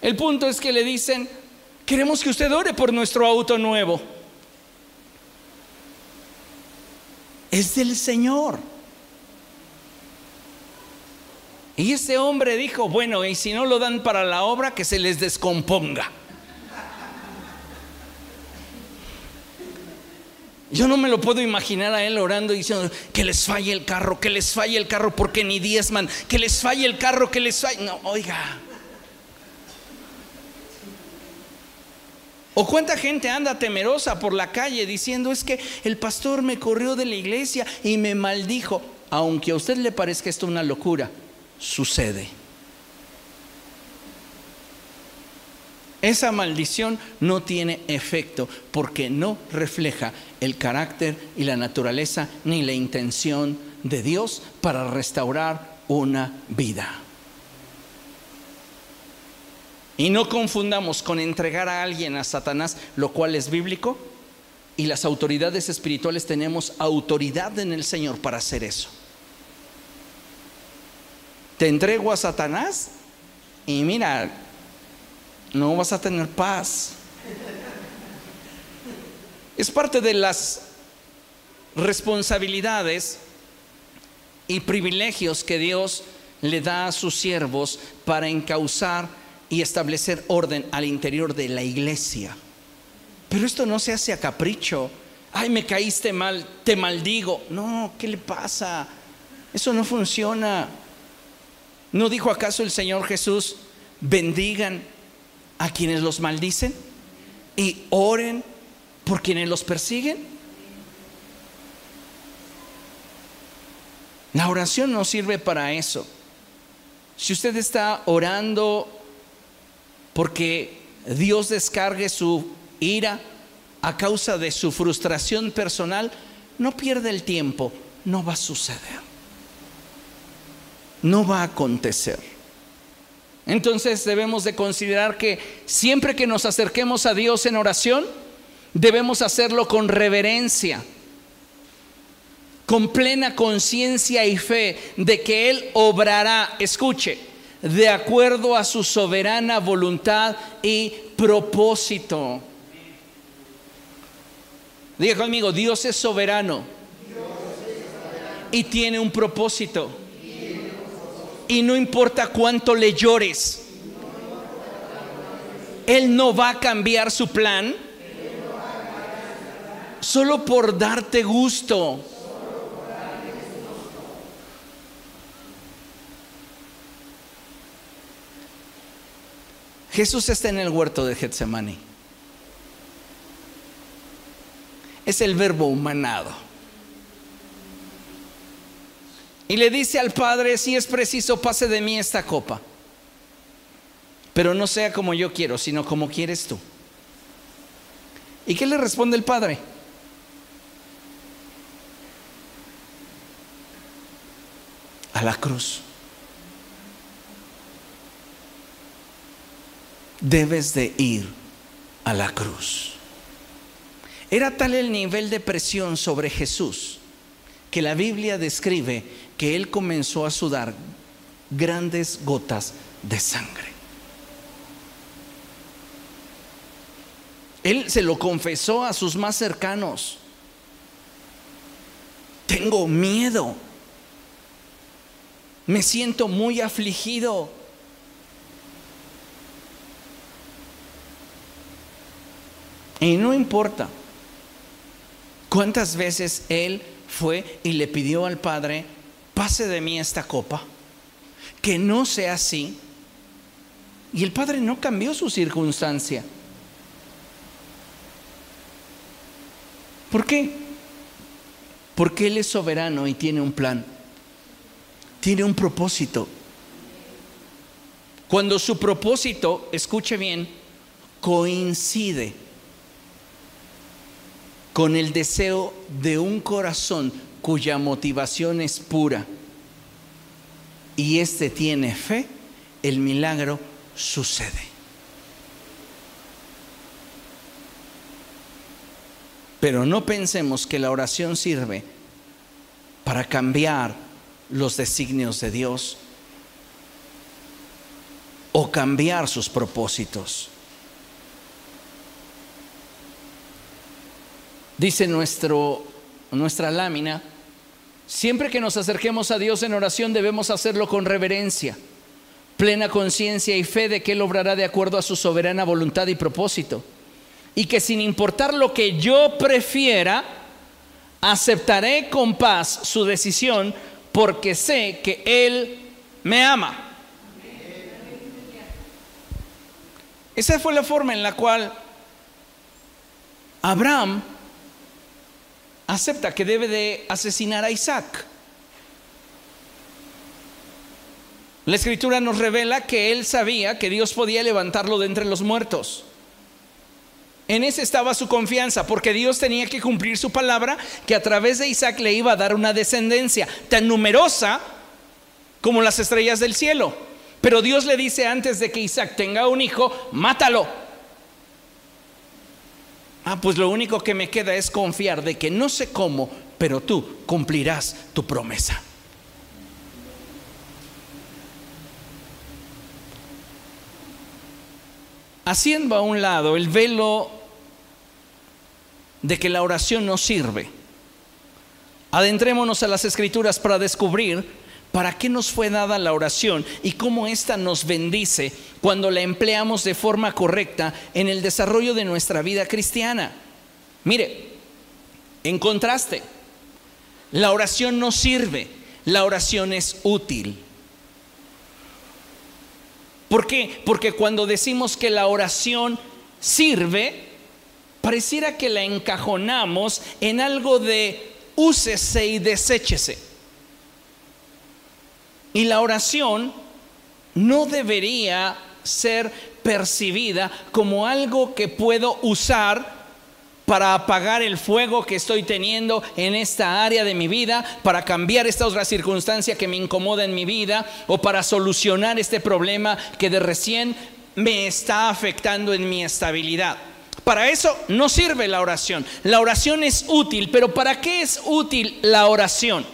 El punto es que le dicen, queremos que usted ore por nuestro auto nuevo. Es del Señor. Y ese hombre dijo, bueno, y si no lo dan para la obra, que se les descomponga. Yo no me lo puedo imaginar a él orando y diciendo que les falle el carro, que les falle el carro porque ni diezman, que les falle el carro, que les falle. No, oiga. O cuánta gente anda temerosa por la calle diciendo es que el pastor me corrió de la iglesia y me maldijo. Aunque a usted le parezca esto una locura, sucede. Esa maldición no tiene efecto porque no refleja el carácter y la naturaleza ni la intención de Dios para restaurar una vida. Y no confundamos con entregar a alguien a Satanás, lo cual es bíblico, y las autoridades espirituales tenemos autoridad en el Señor para hacer eso te entrego a Satanás y mira, no vas a tener paz. Es parte de las responsabilidades y privilegios que Dios le da a sus siervos para encauzar y establecer orden al interior de la iglesia. Pero esto no se hace a capricho. Ay, me caíste mal, te maldigo. No, ¿qué le pasa? Eso no funciona. ¿No dijo acaso el Señor Jesús, bendigan a quienes los maldicen y oren por quienes los persiguen? La oración no sirve para eso. Si usted está orando porque Dios descargue su ira a causa de su frustración personal, no pierda el tiempo, no va a suceder no va a acontecer. Entonces debemos de considerar que siempre que nos acerquemos a Dios en oración, debemos hacerlo con reverencia, con plena conciencia y fe de que Él obrará, escuche, de acuerdo a su soberana voluntad y propósito. Diga conmigo, Dios es soberano y tiene un propósito. Y no importa cuánto le llores, Él no va a cambiar su plan solo por darte gusto. Jesús está en el huerto de Getsemaní. Es el verbo humanado. Y le dice al Padre, si es preciso, pase de mí esta copa. Pero no sea como yo quiero, sino como quieres tú. ¿Y qué le responde el Padre? A la cruz. debes de ir a la cruz. Era tal el nivel de presión sobre Jesús que la Biblia describe que él comenzó a sudar grandes gotas de sangre. Él se lo confesó a sus más cercanos. Tengo miedo. Me siento muy afligido. Y no importa cuántas veces él fue y le pidió al Padre, pase de mí esta copa, que no sea así. Y el Padre no cambió su circunstancia. ¿Por qué? Porque Él es soberano y tiene un plan, tiene un propósito. Cuando su propósito, escuche bien, coincide con el deseo de un corazón cuya motivación es pura y éste tiene fe, el milagro sucede. Pero no pensemos que la oración sirve para cambiar los designios de Dios o cambiar sus propósitos. Dice nuestro, nuestra lámina, siempre que nos acerquemos a Dios en oración debemos hacerlo con reverencia, plena conciencia y fe de que Él obrará de acuerdo a su soberana voluntad y propósito. Y que sin importar lo que yo prefiera, aceptaré con paz su decisión porque sé que Él me ama. Esa fue la forma en la cual Abraham acepta que debe de asesinar a Isaac. La escritura nos revela que él sabía que Dios podía levantarlo de entre los muertos. En ese estaba su confianza, porque Dios tenía que cumplir su palabra, que a través de Isaac le iba a dar una descendencia tan numerosa como las estrellas del cielo. Pero Dios le dice antes de que Isaac tenga un hijo, mátalo. Ah, pues lo único que me queda es confiar de que no sé cómo, pero tú cumplirás tu promesa. Haciendo a un lado el velo de que la oración no sirve, adentrémonos a las escrituras para descubrir para qué nos fue dada la oración y cómo ésta nos bendice cuando la empleamos de forma correcta en el desarrollo de nuestra vida cristiana. Mire, en contraste, la oración no sirve, la oración es útil. ¿Por qué? Porque cuando decimos que la oración sirve, pareciera que la encajonamos en algo de úsese y deséchese. Y la oración no debería ser percibida como algo que puedo usar para apagar el fuego que estoy teniendo en esta área de mi vida, para cambiar esta otra circunstancia que me incomoda en mi vida o para solucionar este problema que de recién me está afectando en mi estabilidad. Para eso no sirve la oración. La oración es útil, pero ¿para qué es útil la oración?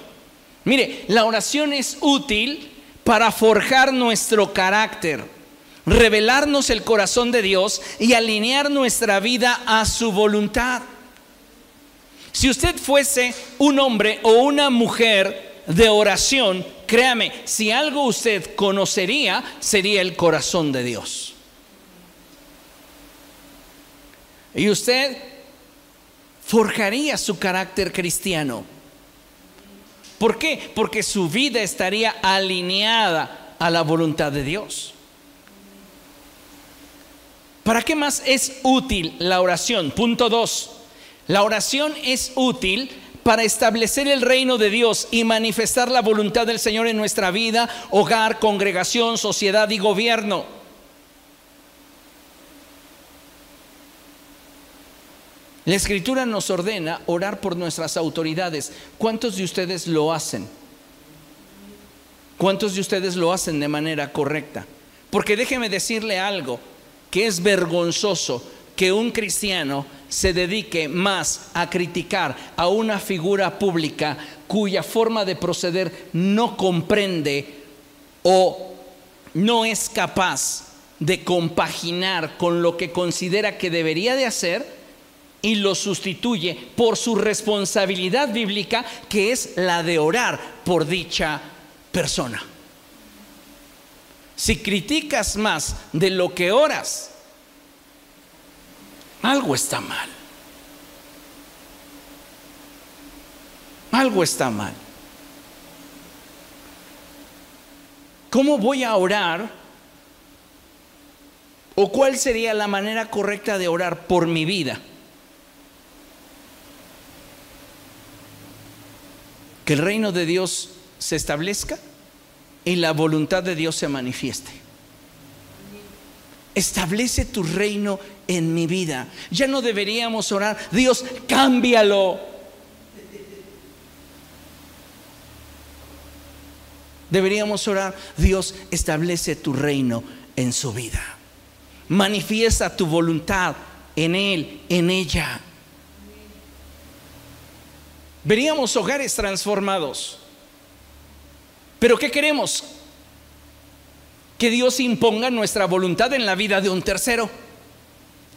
Mire, la oración es útil para forjar nuestro carácter, revelarnos el corazón de Dios y alinear nuestra vida a su voluntad. Si usted fuese un hombre o una mujer de oración, créame, si algo usted conocería, sería el corazón de Dios. Y usted forjaría su carácter cristiano. ¿Por qué? Porque su vida estaría alineada a la voluntad de Dios. ¿Para qué más es útil la oración? Punto 2. La oración es útil para establecer el reino de Dios y manifestar la voluntad del Señor en nuestra vida, hogar, congregación, sociedad y gobierno. La escritura nos ordena orar por nuestras autoridades. ¿Cuántos de ustedes lo hacen? ¿Cuántos de ustedes lo hacen de manera correcta? Porque déjeme decirle algo, que es vergonzoso que un cristiano se dedique más a criticar a una figura pública cuya forma de proceder no comprende o no es capaz de compaginar con lo que considera que debería de hacer y lo sustituye por su responsabilidad bíblica que es la de orar por dicha persona. Si criticas más de lo que oras, algo está mal. Algo está mal. ¿Cómo voy a orar? ¿O cuál sería la manera correcta de orar por mi vida? Que el reino de Dios se establezca y la voluntad de Dios se manifieste. Establece tu reino en mi vida. Ya no deberíamos orar, Dios, cámbialo. Deberíamos orar, Dios, establece tu reino en su vida. Manifiesta tu voluntad en él, en ella. Veríamos hogares transformados. Pero ¿qué queremos? Que Dios imponga nuestra voluntad en la vida de un tercero.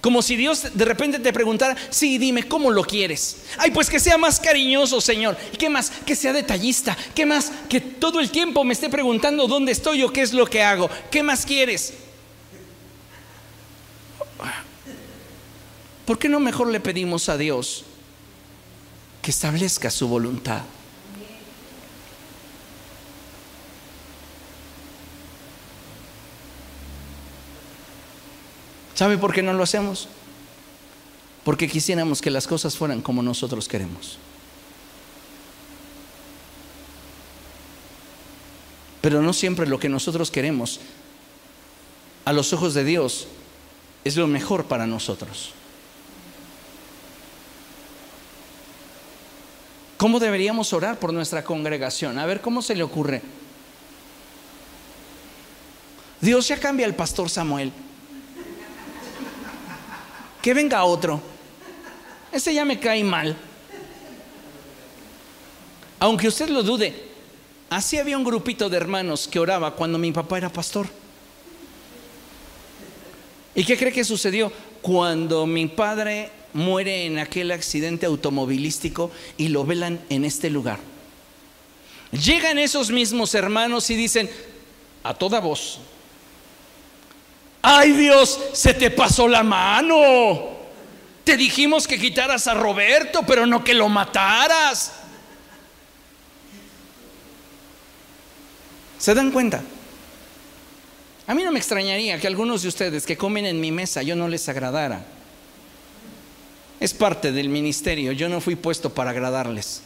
Como si Dios de repente te preguntara, sí, dime, ¿cómo lo quieres? Ay, pues que sea más cariñoso, Señor. ¿Y qué más? Que sea detallista. ¿Qué más? Que todo el tiempo me esté preguntando dónde estoy o qué es lo que hago. ¿Qué más quieres? ¿Por qué no mejor le pedimos a Dios que establezca su voluntad? ¿Sabe por qué no lo hacemos? Porque quisiéramos que las cosas fueran como nosotros queremos. Pero no siempre lo que nosotros queremos a los ojos de Dios es lo mejor para nosotros. ¿Cómo deberíamos orar por nuestra congregación? A ver, ¿cómo se le ocurre? Dios ya cambia al pastor Samuel que venga otro. Ese ya me cae mal. Aunque usted lo dude, así había un grupito de hermanos que oraba cuando mi papá era pastor. ¿Y qué cree que sucedió? Cuando mi padre muere en aquel accidente automovilístico y lo velan en este lugar. Llegan esos mismos hermanos y dicen, a toda voz, ay Dios, se te pasó la mano. Te dijimos que quitaras a Roberto, pero no que lo mataras. ¿Se dan cuenta? A mí no me extrañaría que algunos de ustedes que comen en mi mesa yo no les agradara. Es parte del ministerio. Yo no fui puesto para agradarles.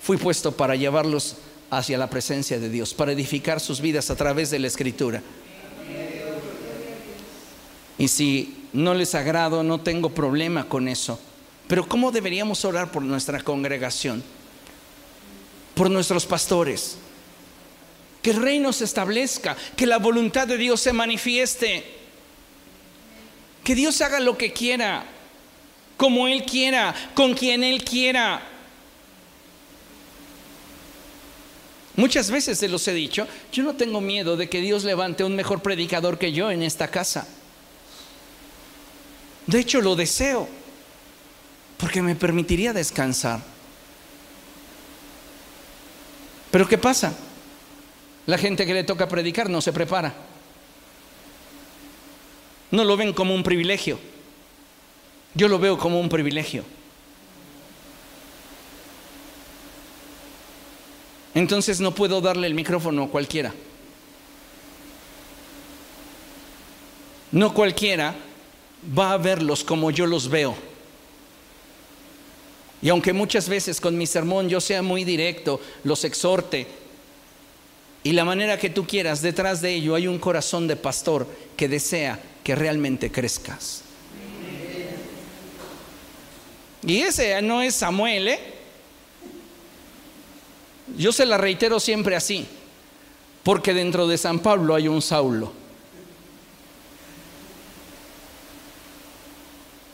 Fui puesto para llevarlos hacia la presencia de Dios, para edificar sus vidas a través de la escritura. Y si no les agrado, no tengo problema con eso. Pero ¿cómo deberíamos orar por nuestra congregación? Por nuestros pastores. Que el reino se establezca, que la voluntad de Dios se manifieste. Que Dios haga lo que quiera, como Él quiera, con quien Él quiera. Muchas veces se los he dicho, yo no tengo miedo de que Dios levante un mejor predicador que yo en esta casa. De hecho, lo deseo, porque me permitiría descansar. Pero ¿qué pasa? La gente que le toca predicar no se prepara. No lo ven como un privilegio. Yo lo veo como un privilegio. Entonces no puedo darle el micrófono a cualquiera. No cualquiera va a verlos como yo los veo. Y aunque muchas veces con mi sermón yo sea muy directo, los exhorte, y la manera que tú quieras, detrás de ello hay un corazón de pastor que desea que realmente crezcas. Y ese no es Samuel, ¿eh? Yo se la reitero siempre así, porque dentro de San Pablo hay un Saulo.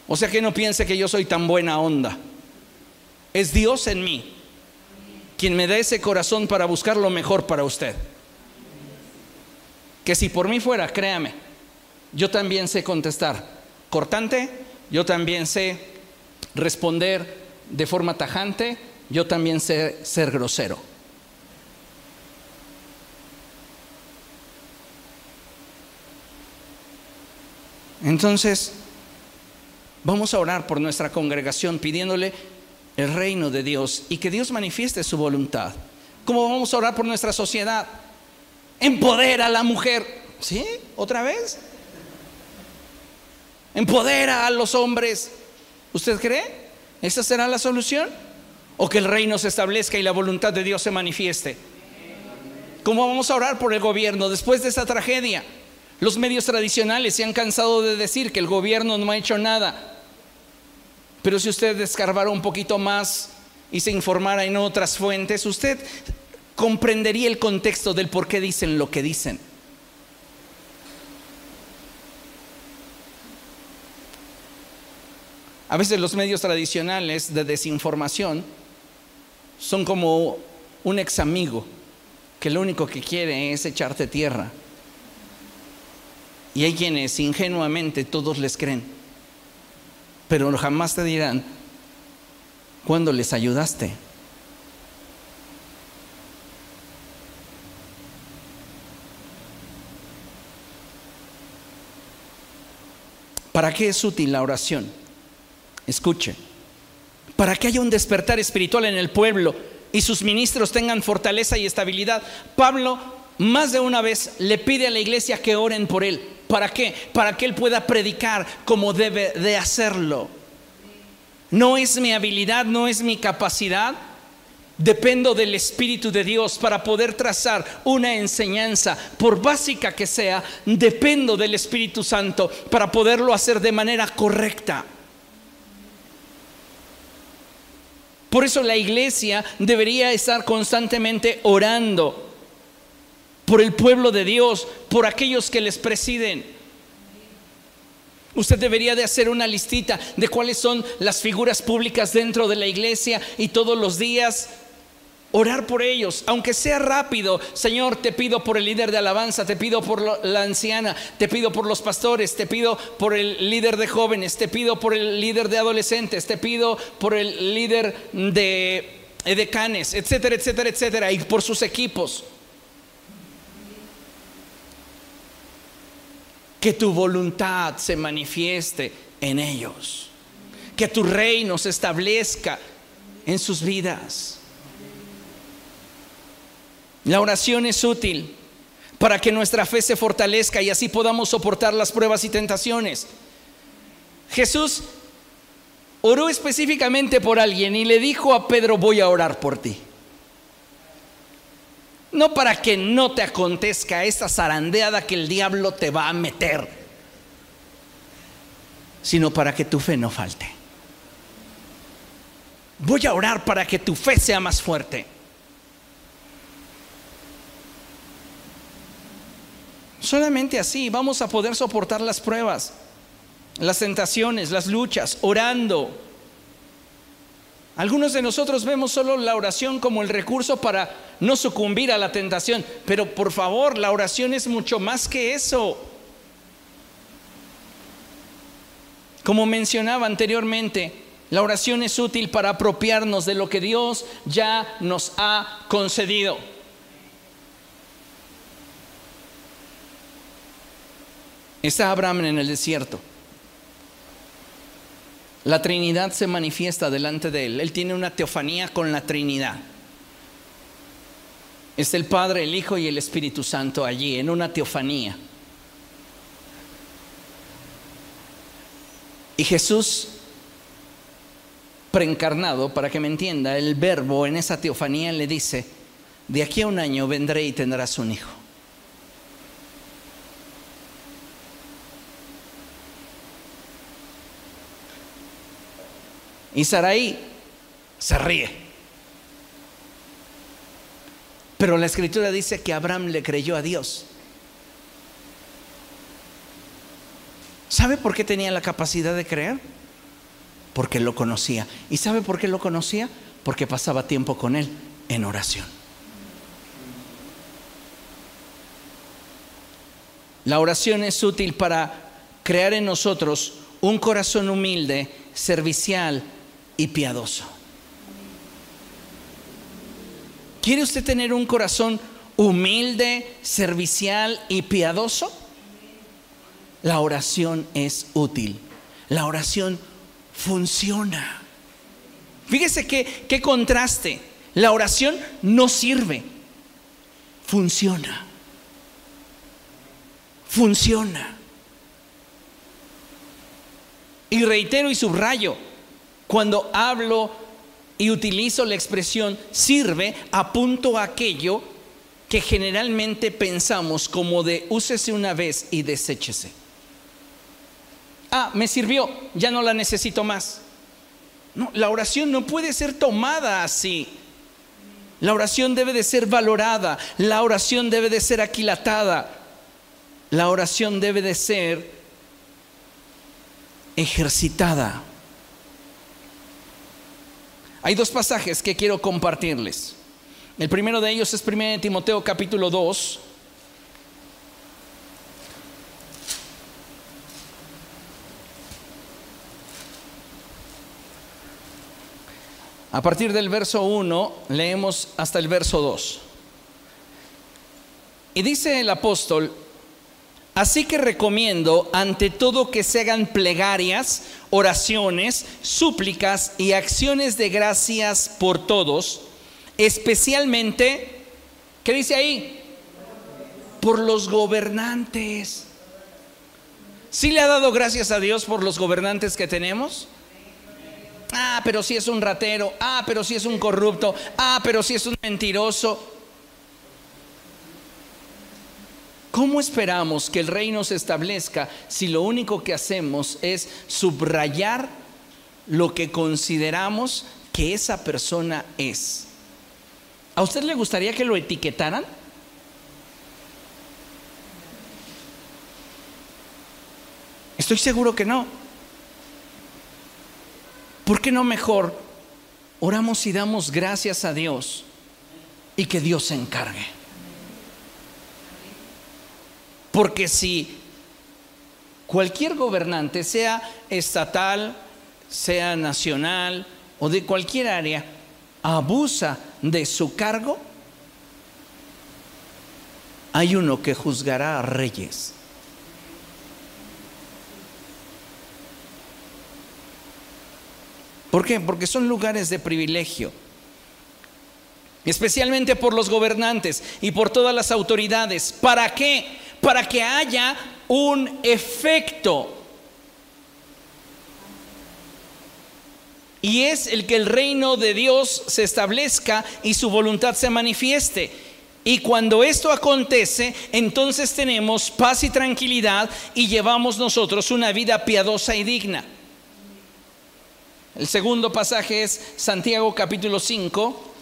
O sea que no piense que yo soy tan buena onda. Es Dios en mí quien me da ese corazón para buscar lo mejor para usted. Que si por mí fuera, créame, yo también sé contestar cortante, yo también sé responder de forma tajante, yo también sé ser grosero. Entonces, vamos a orar por nuestra congregación pidiéndole el reino de Dios y que Dios manifieste su voluntad. ¿Cómo vamos a orar por nuestra sociedad? Empodera a la mujer. ¿Sí? ¿Otra vez? Empodera a los hombres. ¿Usted cree? ¿Esa será la solución? ¿O que el reino se establezca y la voluntad de Dios se manifieste? ¿Cómo vamos a orar por el gobierno después de esta tragedia? Los medios tradicionales se han cansado de decir que el gobierno no ha hecho nada. Pero si usted descarbara un poquito más y se informara en otras fuentes, usted comprendería el contexto del por qué dicen lo que dicen. A veces los medios tradicionales de desinformación son como un ex amigo que lo único que quiere es echarte tierra. Y hay quienes ingenuamente todos les creen pero jamás te dirán cuándo les ayudaste. ¿Para qué es útil la oración? Escuche, para que haya un despertar espiritual en el pueblo y sus ministros tengan fortaleza y estabilidad. Pablo más de una vez le pide a la iglesia que oren por él. ¿Para qué? Para que Él pueda predicar como debe de hacerlo. No es mi habilidad, no es mi capacidad. Dependo del Espíritu de Dios para poder trazar una enseñanza, por básica que sea, dependo del Espíritu Santo para poderlo hacer de manera correcta. Por eso la iglesia debería estar constantemente orando por el pueblo de Dios, por aquellos que les presiden. Usted debería de hacer una listita de cuáles son las figuras públicas dentro de la iglesia y todos los días orar por ellos, aunque sea rápido. Señor, te pido por el líder de alabanza, te pido por la anciana, te pido por los pastores, te pido por el líder de jóvenes, te pido por el líder de adolescentes, te pido por el líder de decanes, etcétera, etcétera, etcétera, y por sus equipos. que tu voluntad se manifieste en ellos, que tu reino se establezca en sus vidas. La oración es útil para que nuestra fe se fortalezca y así podamos soportar las pruebas y tentaciones. Jesús oró específicamente por alguien y le dijo a Pedro, voy a orar por ti. No para que no te acontezca esa zarandeada que el diablo te va a meter, sino para que tu fe no falte. Voy a orar para que tu fe sea más fuerte. Solamente así vamos a poder soportar las pruebas, las tentaciones, las luchas, orando, algunos de nosotros vemos solo la oración como el recurso para no sucumbir a la tentación, pero por favor, la oración es mucho más que eso. Como mencionaba anteriormente, la oración es útil para apropiarnos de lo que Dios ya nos ha concedido. Está Abraham en el desierto. La Trinidad se manifiesta delante de él. Él tiene una teofanía con la Trinidad. Es el Padre, el Hijo y el Espíritu Santo allí, en una teofanía. Y Jesús, preencarnado, para que me entienda, el verbo en esa teofanía le dice, de aquí a un año vendré y tendrás un hijo. Y Saraí se ríe. Pero la escritura dice que Abraham le creyó a Dios. ¿Sabe por qué tenía la capacidad de creer? Porque lo conocía. ¿Y sabe por qué lo conocía? Porque pasaba tiempo con él en oración. La oración es útil para crear en nosotros un corazón humilde, servicial, y piadoso. ¿Quiere usted tener un corazón humilde, servicial y piadoso? La oración es útil. La oración funciona. Fíjese qué, qué contraste. La oración no sirve. Funciona. Funciona. Y reitero y subrayo, cuando hablo y utilizo la expresión sirve, apunto a aquello que generalmente pensamos como de úsese una vez y deséchese. Ah, me sirvió, ya no la necesito más. No, la oración no puede ser tomada así. La oración debe de ser valorada, la oración debe de ser aquilatada, la oración debe de ser ejercitada. Hay dos pasajes que quiero compartirles. El primero de ellos es 1 Timoteo capítulo 2. A partir del verso 1 leemos hasta el verso 2. Y dice el apóstol, Así que recomiendo ante todo que se hagan plegarias, oraciones, súplicas y acciones de gracias por todos, especialmente, ¿qué dice ahí? Por los gobernantes. ¿Sí le ha dado gracias a Dios por los gobernantes que tenemos? Ah, pero si es un ratero. Ah, pero si es un corrupto. Ah, pero si es un mentiroso. ¿Cómo esperamos que el reino se establezca si lo único que hacemos es subrayar lo que consideramos que esa persona es? ¿A usted le gustaría que lo etiquetaran? Estoy seguro que no. ¿Por qué no mejor oramos y damos gracias a Dios y que Dios se encargue? Porque si cualquier gobernante, sea estatal, sea nacional o de cualquier área, abusa de su cargo, hay uno que juzgará a reyes. ¿Por qué? Porque son lugares de privilegio especialmente por los gobernantes y por todas las autoridades. ¿Para qué? Para que haya un efecto. Y es el que el reino de Dios se establezca y su voluntad se manifieste. Y cuando esto acontece, entonces tenemos paz y tranquilidad y llevamos nosotros una vida piadosa y digna. El segundo pasaje es Santiago capítulo 5,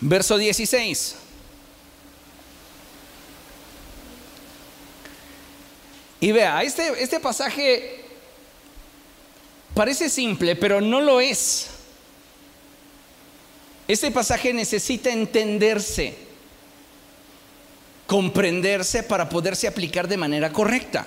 Verso 16. Y vea, este, este pasaje parece simple, pero no lo es. Este pasaje necesita entenderse, comprenderse para poderse aplicar de manera correcta.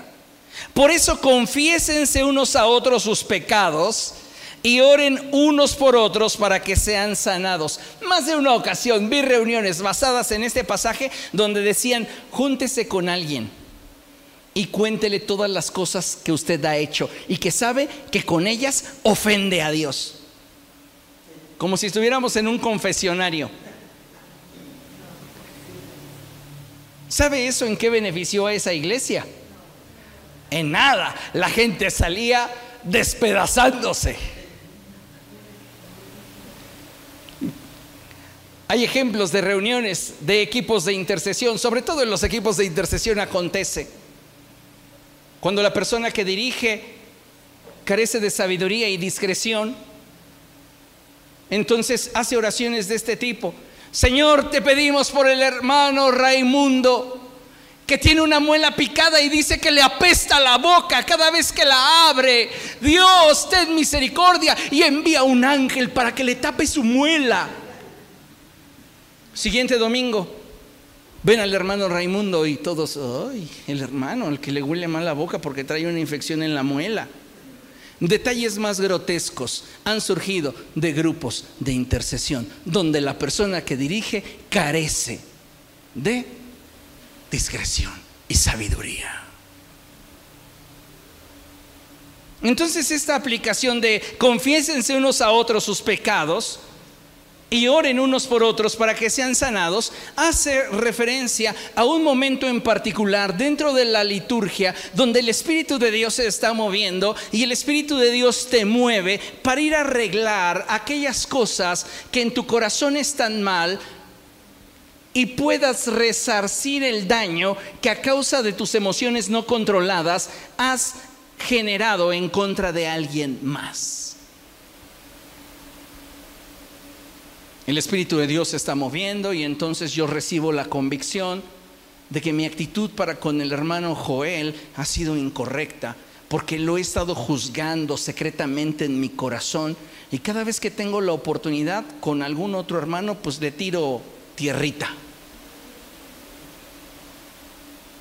Por eso confiésense unos a otros sus pecados y oren unos por otros para que sean sanados. Más de una ocasión vi reuniones basadas en este pasaje donde decían, júntese con alguien y cuéntele todas las cosas que usted ha hecho y que sabe que con ellas ofende a Dios. Como si estuviéramos en un confesionario. ¿Sabe eso en qué benefició a esa iglesia? En nada. La gente salía despedazándose. Hay ejemplos de reuniones de equipos de intercesión, sobre todo en los equipos de intercesión acontece. Cuando la persona que dirige carece de sabiduría y discreción, entonces hace oraciones de este tipo. Señor, te pedimos por el hermano Raimundo, que tiene una muela picada y dice que le apesta la boca cada vez que la abre. Dios, ten misericordia y envía un ángel para que le tape su muela. Siguiente domingo, ven al hermano Raimundo y todos, ay, el hermano, el que le huele mal la boca porque trae una infección en la muela. Detalles más grotescos han surgido de grupos de intercesión, donde la persona que dirige carece de discreción y sabiduría. Entonces esta aplicación de confiésense unos a otros sus pecados, y oren unos por otros para que sean sanados, hace referencia a un momento en particular dentro de la liturgia donde el Espíritu de Dios se está moviendo y el Espíritu de Dios te mueve para ir a arreglar aquellas cosas que en tu corazón están mal y puedas resarcir el daño que a causa de tus emociones no controladas has generado en contra de alguien más. El Espíritu de Dios se está moviendo y entonces yo recibo la convicción de que mi actitud para con el hermano Joel ha sido incorrecta, porque lo he estado juzgando secretamente en mi corazón y cada vez que tengo la oportunidad con algún otro hermano, pues le tiro tierrita.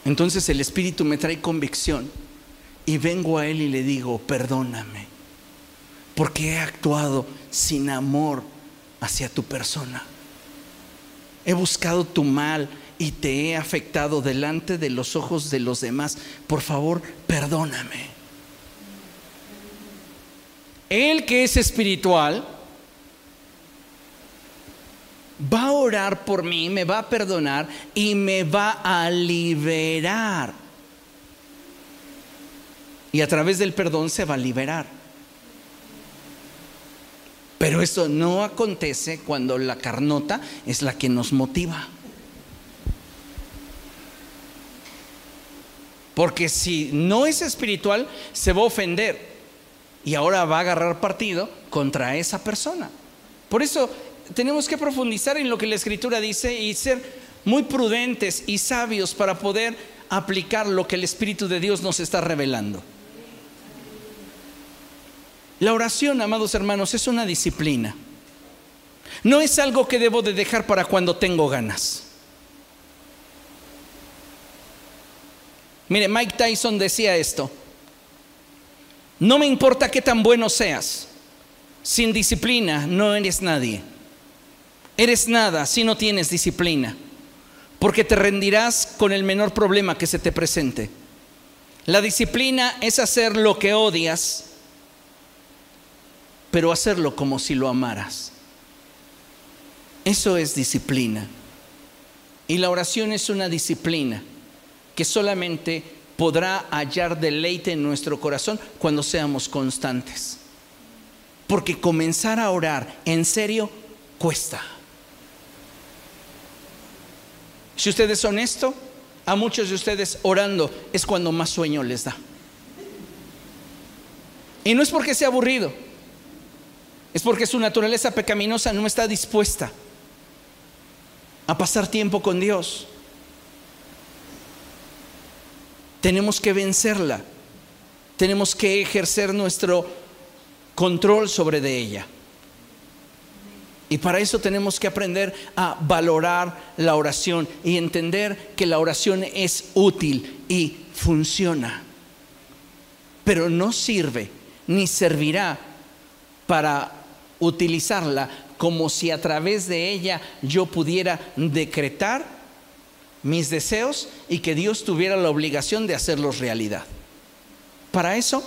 Entonces el Espíritu me trae convicción y vengo a Él y le digo, perdóname, porque he actuado sin amor hacia tu persona. He buscado tu mal y te he afectado delante de los ojos de los demás. Por favor, perdóname. El que es espiritual va a orar por mí, me va a perdonar y me va a liberar. Y a través del perdón se va a liberar. Pero eso no acontece cuando la carnota es la que nos motiva. Porque si no es espiritual, se va a ofender y ahora va a agarrar partido contra esa persona. Por eso tenemos que profundizar en lo que la escritura dice y ser muy prudentes y sabios para poder aplicar lo que el Espíritu de Dios nos está revelando. La oración, amados hermanos, es una disciplina. No es algo que debo de dejar para cuando tengo ganas. Mire, Mike Tyson decía esto. No me importa qué tan bueno seas. Sin disciplina no eres nadie. Eres nada si no tienes disciplina. Porque te rendirás con el menor problema que se te presente. La disciplina es hacer lo que odias pero hacerlo como si lo amaras. Eso es disciplina. Y la oración es una disciplina que solamente podrá hallar deleite en nuestro corazón cuando seamos constantes. Porque comenzar a orar en serio cuesta. Si usted es honesto, a muchos de ustedes orando es cuando más sueño les da. Y no es porque sea aburrido, es porque su naturaleza pecaminosa no está dispuesta a pasar tiempo con Dios. Tenemos que vencerla. Tenemos que ejercer nuestro control sobre de ella. Y para eso tenemos que aprender a valorar la oración y entender que la oración es útil y funciona. Pero no sirve ni servirá para utilizarla como si a través de ella yo pudiera decretar mis deseos y que Dios tuviera la obligación de hacerlos realidad. Para eso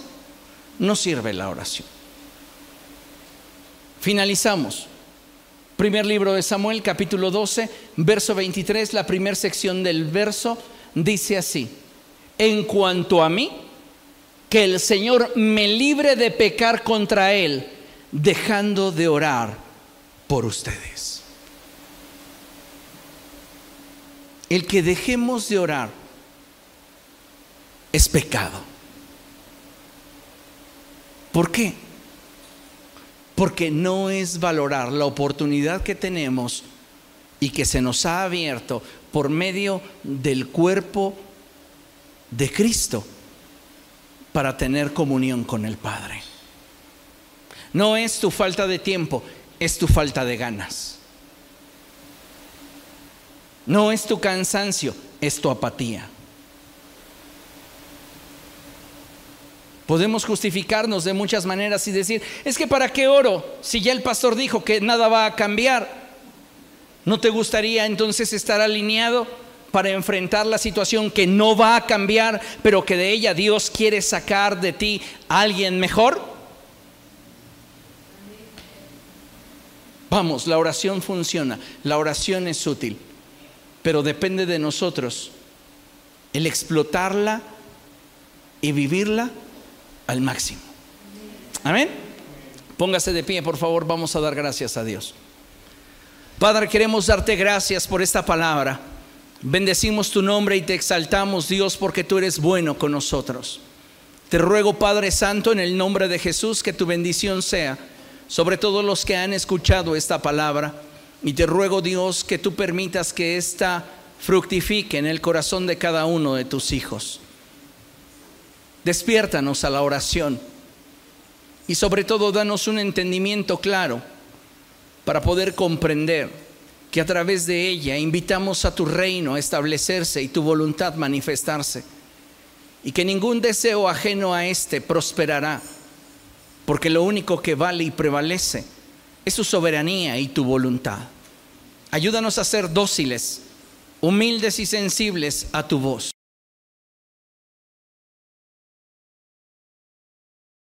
no sirve la oración. Finalizamos. Primer libro de Samuel, capítulo 12, verso 23, la primera sección del verso dice así, en cuanto a mí, que el Señor me libre de pecar contra Él, dejando de orar por ustedes. El que dejemos de orar es pecado. ¿Por qué? Porque no es valorar la oportunidad que tenemos y que se nos ha abierto por medio del cuerpo de Cristo para tener comunión con el Padre. No es tu falta de tiempo, es tu falta de ganas. No es tu cansancio, es tu apatía. Podemos justificarnos de muchas maneras y decir, es que ¿para qué oro si ya el pastor dijo que nada va a cambiar? ¿No te gustaría entonces estar alineado para enfrentar la situación que no va a cambiar, pero que de ella Dios quiere sacar de ti a alguien mejor? Vamos, la oración funciona, la oración es útil, pero depende de nosotros el explotarla y vivirla al máximo. Amén. Póngase de pie, por favor, vamos a dar gracias a Dios. Padre, queremos darte gracias por esta palabra. Bendecimos tu nombre y te exaltamos, Dios, porque tú eres bueno con nosotros. Te ruego, Padre Santo, en el nombre de Jesús, que tu bendición sea sobre todos los que han escuchado esta palabra. Y te ruego, Dios, que tú permitas que ésta fructifique en el corazón de cada uno de tus hijos. Despiértanos a la oración y sobre todo danos un entendimiento claro para poder comprender que a través de ella invitamos a tu reino a establecerse y tu voluntad manifestarse y que ningún deseo ajeno a éste prosperará, porque lo único que vale y prevalece es tu soberanía y tu voluntad. Ayúdanos a ser dóciles, humildes y sensibles a tu voz.